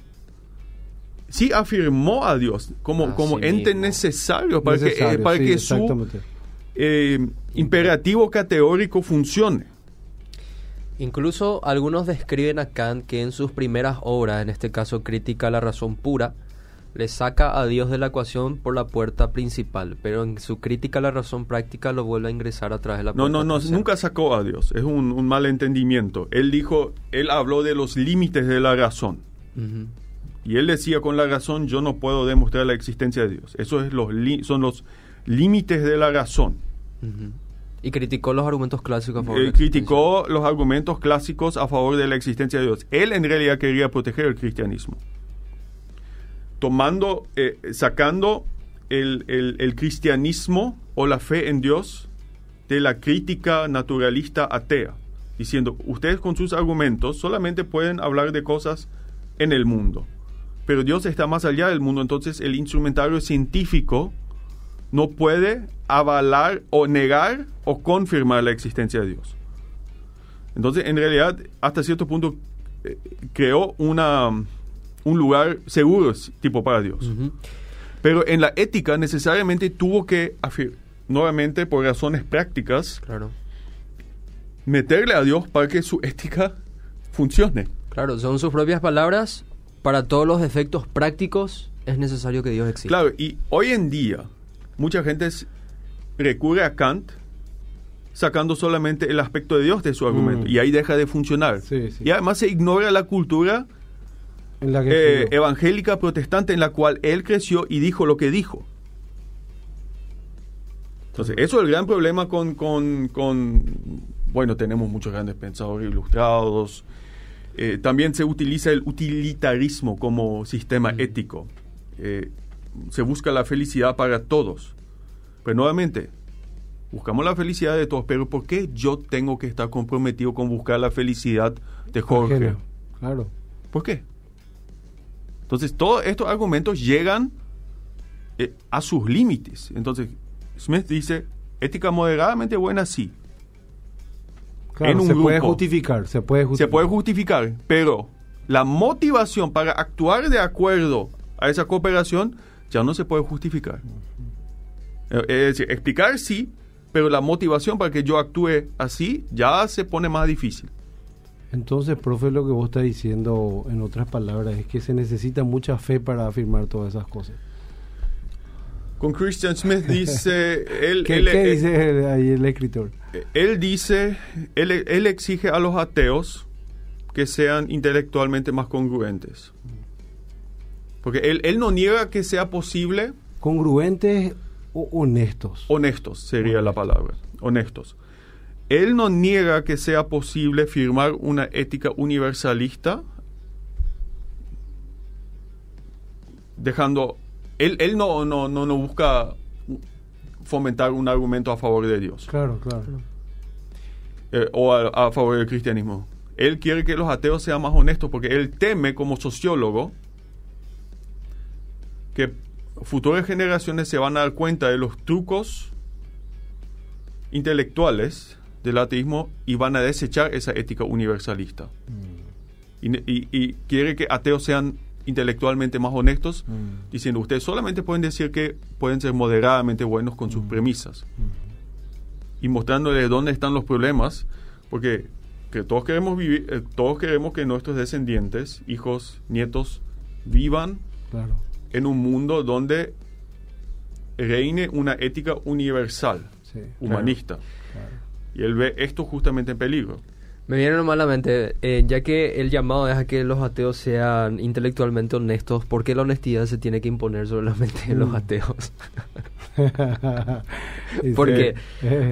sí afirmó a Dios como, como ente necesario para que, eh, para que su eh, imperativo categórico funcione. Incluso algunos describen a Kant que en sus primeras obras, en este caso Crítica a la Razón Pura, le saca a Dios de la ecuación por la puerta principal, pero en su crítica a la razón práctica lo vuelve a ingresar a través de la puerta No, no, no, nunca sacó a Dios, es un, un mal entendimiento. Él dijo, él habló de los límites de la razón. Y él decía con la razón, yo no puedo demostrar la existencia de Dios. Esos es los son los límites de la razón. Y criticó los argumentos clásicos a favor de Criticó los argumentos clásicos a favor de la existencia de Dios. Él en realidad quería proteger el cristianismo tomando, eh, sacando el, cristianismo o la fe en Dios de la crítica naturalista atea, diciendo, ustedes con sus argumentos solamente pueden hablar de cosas en el mundo, pero Dios está más allá del mundo, entonces el instrumentario científico no puede avalar o negar o confirmar la existencia de Dios. Entonces, en realidad, hasta cierto punto, eh, creó una un lugar seguro, tipo para Dios. Pero en la ética necesariamente tuvo que, nuevamente por razones prácticas, claro. meterle a Dios para que su ética funcione. Claro, son sus propias palabras. Para todos los efectos prácticos es necesario que Dios exista. Claro, y hoy en día mucha gente recurre a Kant sacando solamente el aspecto de Dios de su argumento. Mm. Y ahí deja de funcionar. Y además se ignora la cultura eh, evangélica protestante en la cual él creció y dijo lo que dijo. Entonces, eso es el gran problema con, con, bueno, tenemos muchos grandes pensadores ilustrados. Eh, también se utiliza el utilitarismo como sistema mm. ético. Eh, se busca la felicidad para todos. Pero nuevamente, buscamos la felicidad de todos, pero ¿por qué yo tengo que estar comprometido con buscar la felicidad de Jorge? Claro. ¿Por qué? Entonces, todos estos argumentos llegan eh, a sus límites. Entonces, Smith dice, ética moderadamente buena, sí. Claro, se puede justificar, se puede justificar. Se puede justificar, pero la motivación para actuar de acuerdo a esa cooperación ya no se puede justificar. Eh, es decir, explicar sí, pero la motivación para que yo actúe así ya se pone más difícil. Entonces, profe, lo que vos estás diciendo, en otras palabras, es que se necesita mucha fe para afirmar todas esas cosas. Con Christian Smith dice... [LAUGHS] Él, ¿Qué, dice ahí el escritor? Él dice, él, él exige a los ateos que sean intelectualmente más congruentes. Porque él, él no niega que sea posible... Congruentes honestos. Honestos sería la palabra, honestos. Él no niega que sea posible firmar una ética universalista dejando... Él, él no, no, no, no busca fomentar un argumento a favor de Dios. Claro, claro. Eh, o a, a, favor del cristianismo. Él quiere que los ateos sean más honestos porque él teme como sociólogo que futuras generaciones se van a dar cuenta de los trucos intelectuales del ateísmo y van a desechar esa ética universalista. Mm. Y, quiere que ateos sean intelectualmente más honestos, mm. diciendo, ustedes solamente pueden decir que pueden ser moderadamente buenos con sus mm. premisas. Y mostrándoles dónde están los problemas, porque que todos queremos vivir, eh, todos queremos que nuestros descendientes, hijos, nietos, vivan claro en un mundo donde reine una ética universal, humanista. Y él ve esto justamente en peligro. Me viene malamente, eh, ya que el llamado es a que los ateos sean intelectualmente honestos, ¿por qué la honestidad se tiene que imponer sobre la mente de los mm. ateos? [LAUGHS] Porque,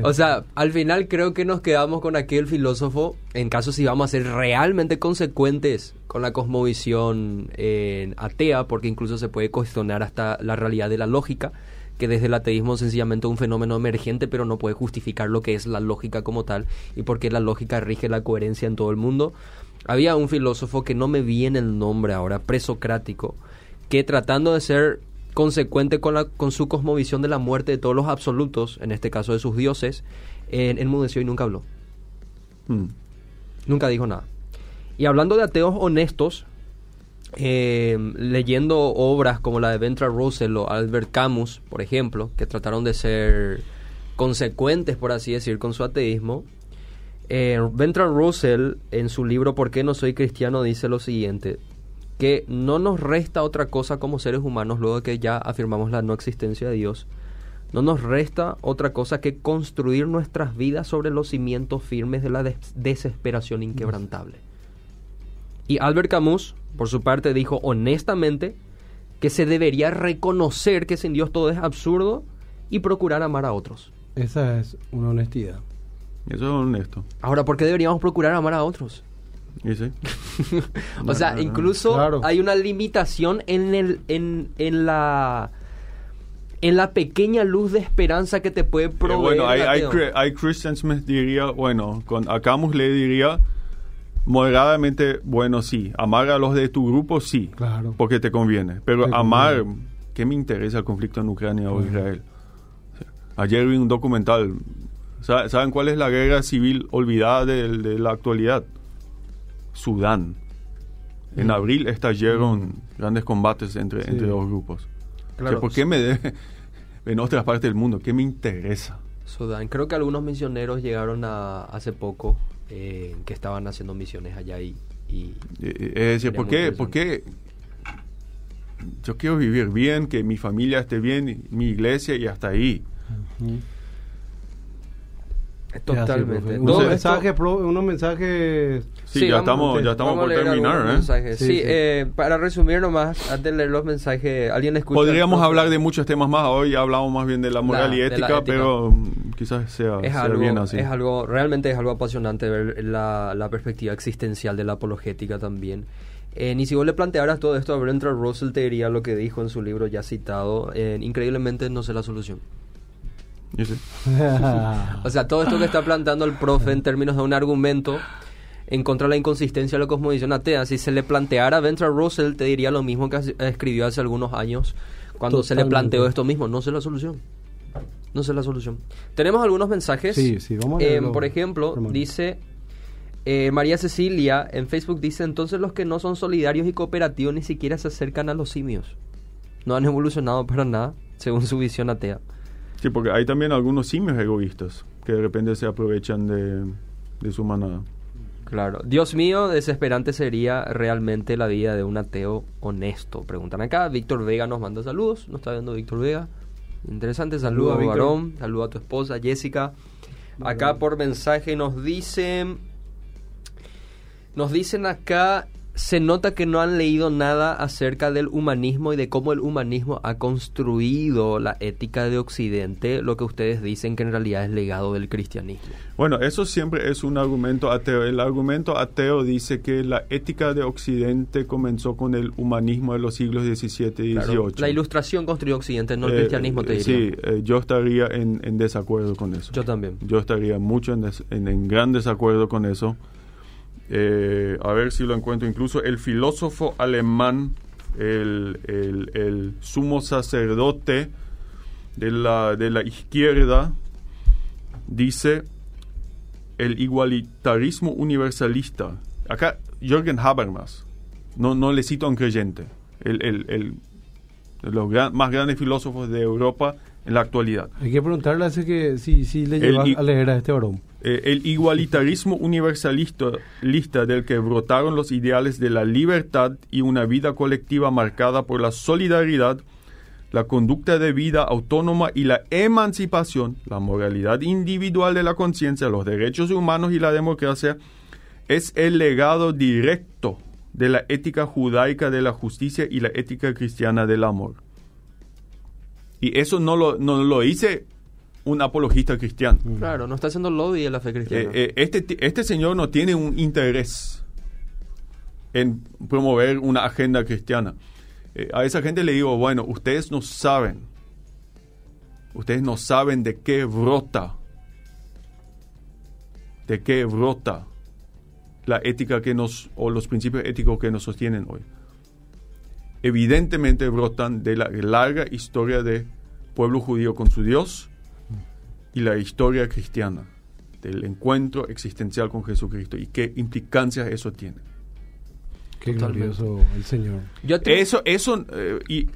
o sea, al final creo que nos quedamos con aquel filósofo, en caso si vamos a ser realmente consecuentes con la cosmovisión eh, atea, porque incluso se puede cuestionar hasta la realidad de la lógica, que desde el ateísmo sencillamente un fenómeno emergente, pero no puede justificar lo que es la lógica como tal y porque la lógica rige la coherencia en todo el mundo. Había un filósofo que no me viene el nombre ahora, presocrático, que tratando de ser consecuente con, la, con su cosmovisión de la muerte de todos los absolutos, en este caso de sus dioses, en, enmudeció y nunca habló. Hmm. Nunca dijo nada. Y hablando de ateos honestos, eh, leyendo obras como la de Ventra Russell o Albert Camus, por ejemplo, que trataron de ser consecuentes, por así decir, con su ateísmo, eh, Ventra Russell, en su libro ¿Por qué no soy cristiano?, dice lo siguiente, que no nos resta otra cosa como seres humanos, luego de que ya afirmamos la no existencia de Dios, no nos resta otra cosa que construir nuestras vidas sobre los cimientos firmes de la desesperación inquebrantable. Y Albert Camus, por su parte, dijo honestamente que se debería reconocer que sin Dios todo es absurdo y procurar amar a otros. Esa es una honestidad. Eso es honesto. Ahora, ¿por qué deberíamos procurar amar a otros? [LAUGHS] o sea, incluso hay una limitación en, el, en, en la en la pequeña luz de esperanza que te puede proveer. bueno, hay, hay, hay, Christian Smith diría, bueno, con a Camus le diría, moderadamente, bueno, sí. Amar a los de tu grupo, sí. Claro. Porque te conviene. Pero amar, ¿qué me interesa el conflicto en Ucrania o Israel? Ayer vi un documental. ¿Saben cuál es la guerra civil olvidada de, la actualidad? Sudán. En abril estallaron grandes combates entre, entre dos grupos. Claro. ¿Por qué me debe, [LAUGHS] en otras partes del mundo, qué me interesa? Sudán. Creo que algunos misioneros llegaron a, hace poco eh, que estaban haciendo misiones allá y... y eh, es decir, ¿por qué, ¿por qué yo quiero vivir bien, que mi familia esté bien, mi iglesia y hasta ahí? Totalmente. unos, mensajes, unos mensajes. Sí, ya, estamos, ya estamos por terminar. ¿eh? Sí, eh, para resumir nomás, antes de leer los mensajes, alguien escucha. Podríamos hablar de muchos temas más. Hoy hablamos más bien de la moral y ética, pero mm, quizás sea, es algo, bien así. Es algo, realmente es algo apasionante ver la, la perspectiva existencial de la apologética también. Eh, ni si vos le plantearas todo esto a Bertrand Russell, te diría lo que dijo en su libro ya citado. Increíblemente no sé la solución. [LAUGHS] o sea, todo esto que está planteando el profe en términos de un argumento en contra de la inconsistencia de la cosmovisión atea, si se le planteara a Bertrand Russell, te diría lo mismo que escribió hace algunos años cuando se le planteó esto mismo. No sé la solución. No sé la solución. Tenemos algunos mensajes. Sí, sí, vamos a eh, Por ejemplo, dice eh, María Cecilia en Facebook dice, entonces los que no son solidarios y cooperativos ni siquiera se acercan a los simios. No han evolucionado para nada, según su visión atea. Sí, porque hay también algunos simios egoístas que de repente se aprovechan de, su manada. Claro. Dios mío, desesperante sería realmente la vida de un ateo honesto. Preguntan acá. Víctor Vega nos manda saludos. Nos está viendo Víctor Vega. Interesante. Saludos, a varón. Saludos a tu esposa, Jessica. Acá por mensaje nos dicen... Nos dicen acá se nota que no han leído nada acerca del humanismo y de cómo el humanismo ha construido la ética de Occidente, lo que ustedes dicen que en realidad es legado del cristianismo. Bueno, eso siempre es un argumento ateo. El argumento ateo dice que la ética de Occidente comenzó con el humanismo de los siglos XVII y XVIII. la ilustración construyó Occidente, no el eh, cristianismo, te diría. Sí, eh, yo estaría en, desacuerdo con eso. Yo también. Yo estaría mucho en, en gran desacuerdo con eso. Eh, a ver si lo encuentro, incluso el filósofo alemán, el, el, sumo sacerdote de la, de la izquierda, dice el igualitarismo universalista. Acá Jürgen Habermas, no, no le cito a un creyente, el, el, los más grandes filósofos de Europa en la actualidad. Hay que preguntarle que si, si le lleva a leer a este varón. Eh, el igualitarismo universalista lista del que brotaron los ideales de la libertad y una vida colectiva marcada por la solidaridad, la conducta de vida autónoma y la emancipación, la moralidad individual de la conciencia, los derechos humanos y la democracia, es el legado directo de la ética judaica de la justicia y la ética cristiana del amor. Y eso no lo, no lo hice un apologista cristiano. Mm. Claro, no está haciendo lobby de la fe cristiana. Eh, eh, este, este señor no tiene un interés en promover una agenda cristiana. Eh, a esa gente le digo, bueno, ustedes no saben, ustedes no saben de qué brota, de qué brota la ética que nos, o los principios éticos que nos sostienen hoy. Evidentemente brotan de la larga historia de pueblo judío con su Dios, y la historia cristiana del encuentro existencial con Jesucristo y qué implicancias eso tiene. Qué glorioso el Señor. Eso, eso, eh, y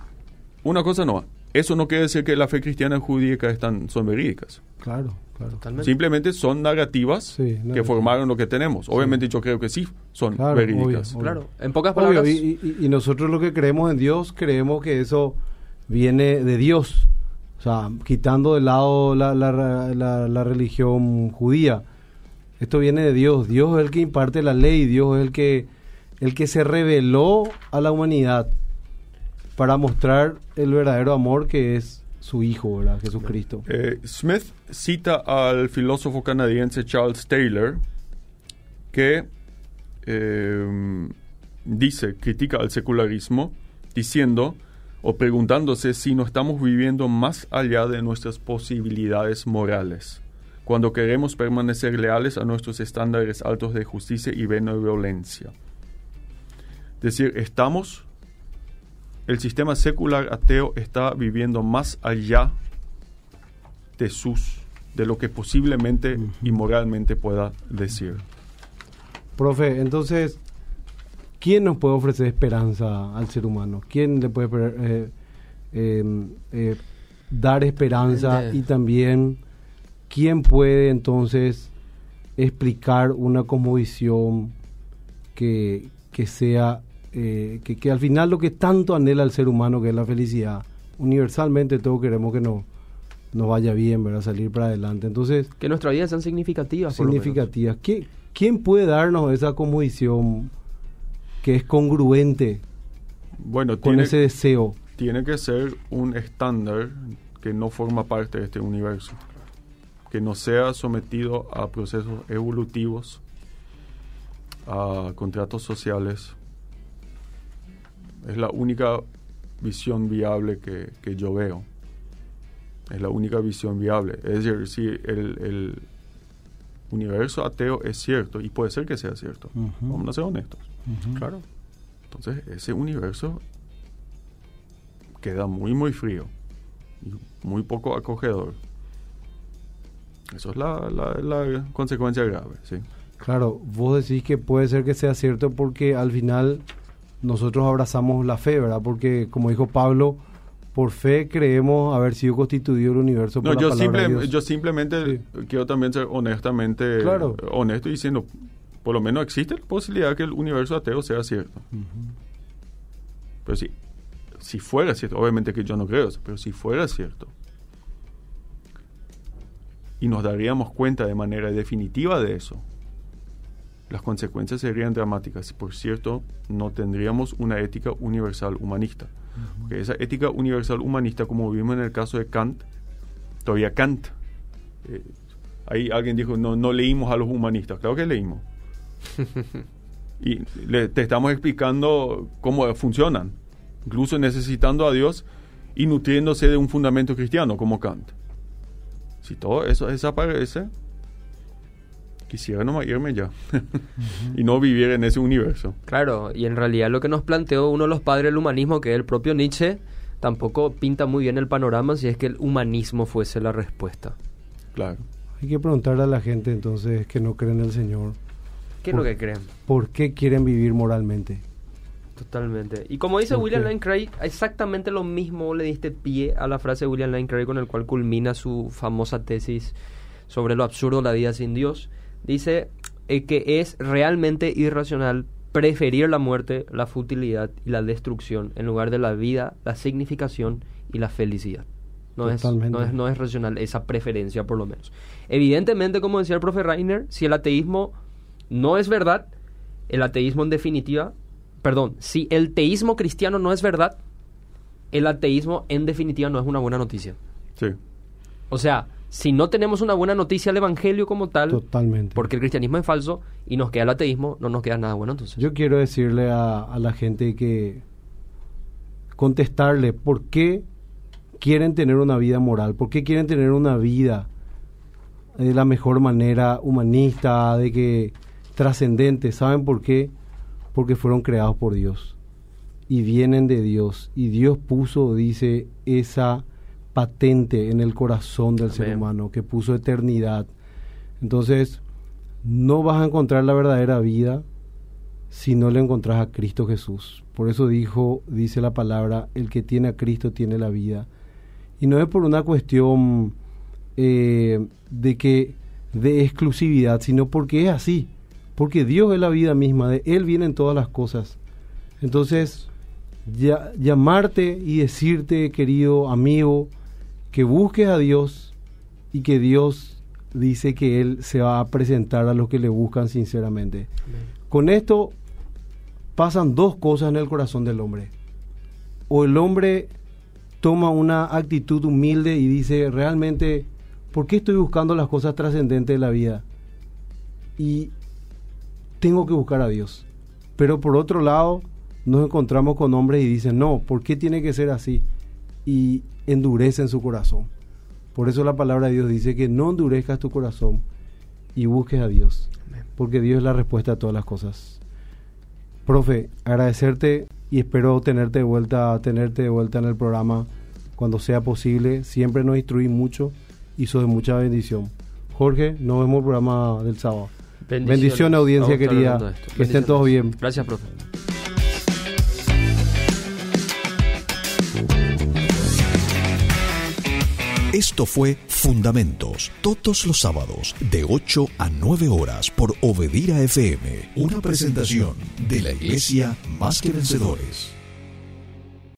una cosa no, eso no quiere decir que la fe cristiana y judíaca están, son verídicas. Claro, claro. Simplemente son narrativas que formaron lo que tenemos. Obviamente yo creo que sí son verídicas. Claro, en pocas palabras. Y, y, nosotros lo que creemos en Dios, creemos que eso viene de Dios sea, quitando de lado la, la, la, religión judía. Esto viene de Dios. Dios es el que imparte la ley. Dios es el que, el que se reveló a la humanidad para mostrar el verdadero amor que es su Hijo, ¿verdad? Jesucristo. Eh, Smith cita al filósofo canadiense Charles Taylor que eh, dice, critica al secularismo, diciendo o preguntándose si no estamos viviendo más allá de nuestras posibilidades morales, cuando queremos permanecer leales a nuestros estándares altos de justicia y benevolencia. Es decir, estamos, el sistema secular ateo está viviendo más allá de sus, de lo que posiblemente y moralmente pueda decir. Profe, entonces, ¿quién nos puede ofrecer esperanza al ser humano? ¿Quién le puede eh, em, eh, dar esperanza y también quién puede entonces explicar una cosmovisión que, que sea, eh, que, que, al final lo que tanto anhela el ser humano, que es la felicidad, universalmente todos queremos que nos, nos vaya bien, ¿verdad? Salir para adelante. Entonces... Que nuestras vidas sean significativas. Significativas. ¿Quién puede darnos esa cosmovisión que es congruente bueno, con ese deseo? Tiene que ser un estándar que no forma parte de este universo que no sea sometido a procesos evolutivos, a contratos sociales. Es la única visión viable que, yo veo. Es la única visión viable. Es decir, si el, universo ateo es cierto, y puede ser que sea cierto, vamos a ser honestos. Claro. Entonces, ese universo queda muy, muy frío y muy poco acogedor. Eso es la, la, consecuencia grave, sí. Claro, vos decís que puede ser que sea cierto porque al final nosotros abrazamos la fe, ¿verdad? Porque como dijo Pablo, por fe creemos haber sido constituido el universo por no, yo, yo simplemente quiero también ser honestamente honesto diciendo, por lo menos existe la posibilidad que el universo ateo sea cierto. Pero sí, si fuera cierto, obviamente que yo no creo eso, pero si fuera cierto, y nos daríamos cuenta de manera definitiva de eso, las consecuencias serían dramáticas. Por cierto, no tendríamos una ética universal humanista. Porque esa ética universal humanista, como vimos en el caso de Kant, todavía Kant, eh, ahí alguien dijo, no, no leímos a los humanistas. Claro que leímos. [LAUGHS] y te estamos explicando cómo funcionan, incluso necesitando a Dios y nutriéndose de un fundamento cristiano como Kant. Si todo eso desaparece, quisiera nomás irme ya [LAUGHS] y no vivir en ese universo. Claro, y en realidad lo que nos planteó uno de los padres del humanismo, que es el propio Nietzsche, tampoco pinta muy bien el panorama si es que el humanismo fuese la respuesta. Claro. Hay que preguntarle a la gente entonces que no creen en el Señor. ¿Qué es lo que creen? ¿Por qué quieren vivir moralmente? Totalmente. Y como dice William Lane Craig, exactamente lo mismo le diste pie a la frase de William Lane Craig con el cual culmina su famosa tesis sobre lo absurdo de la vida sin Dios. Dice eh, que es realmente irracional preferir la muerte, la futilidad y la destrucción en lugar de la vida, la significación y la felicidad. No es, no, es, no es racional esa preferencia, por lo menos. Evidentemente, como decía el profe Reiner, si el ateísmo no es verdad, el ateísmo en definitiva perdón, si el teísmo cristiano no es verdad, el ateísmo en definitiva no es una buena noticia. Sí. O sea, si no tenemos una buena noticia al evangelio como tal, Totalmente. porque el cristianismo es falso y nos queda el ateísmo, no nos queda nada bueno entonces. Yo quiero decirle a, a la gente que contestarle por qué quieren tener una vida moral, por qué quieren tener una vida de la mejor manera humanista, de que trascendente, ¿saben por qué? porque fueron creados por Dios y vienen de Dios. Y Dios puso, dice, esa patente en el corazón del ser humano, que puso eternidad. Entonces, no vas a encontrar la verdadera vida si no le encontrás a Cristo Jesús. Por eso dijo, dice la palabra, el que tiene a Cristo tiene la vida. Y no es por una cuestión eh, de que de exclusividad, sino porque es así porque Dios es la vida misma, de Él vienen todas las cosas. Entonces, ya, llamarte y decirte, querido amigo, que busques a Dios y que Dios dice que Él se va a presentar a los que le buscan sinceramente. Con esto pasan dos cosas en el corazón del hombre. O el hombre toma una actitud humilde y dice, realmente, ¿por qué estoy buscando las cosas trascendentes de la vida? Y tengo que buscar a Dios. Pero por otro lado, nos encontramos con hombres y dicen, no, ¿por qué tiene que ser así? Y endurecen su corazón. Por eso la palabra de Dios dice que no endurezcas tu corazón y busques a Dios. Porque Dios es la respuesta a todas las cosas. Profe, agradecerte y espero tenerte de vuelta, tenerte de vuelta en el programa cuando sea posible. Siempre nos instruí mucho y sos de mucha bendición. Jorge, nos vemos en el programa del sábado. Bendiciones, audiencia querida. Que estén todos bien. Gracias, profe. Esto fue Fundamentos, todos los sábados de 8 a 9 horas por Obedira FM, una presentación de la Iglesia Más que Vencedores.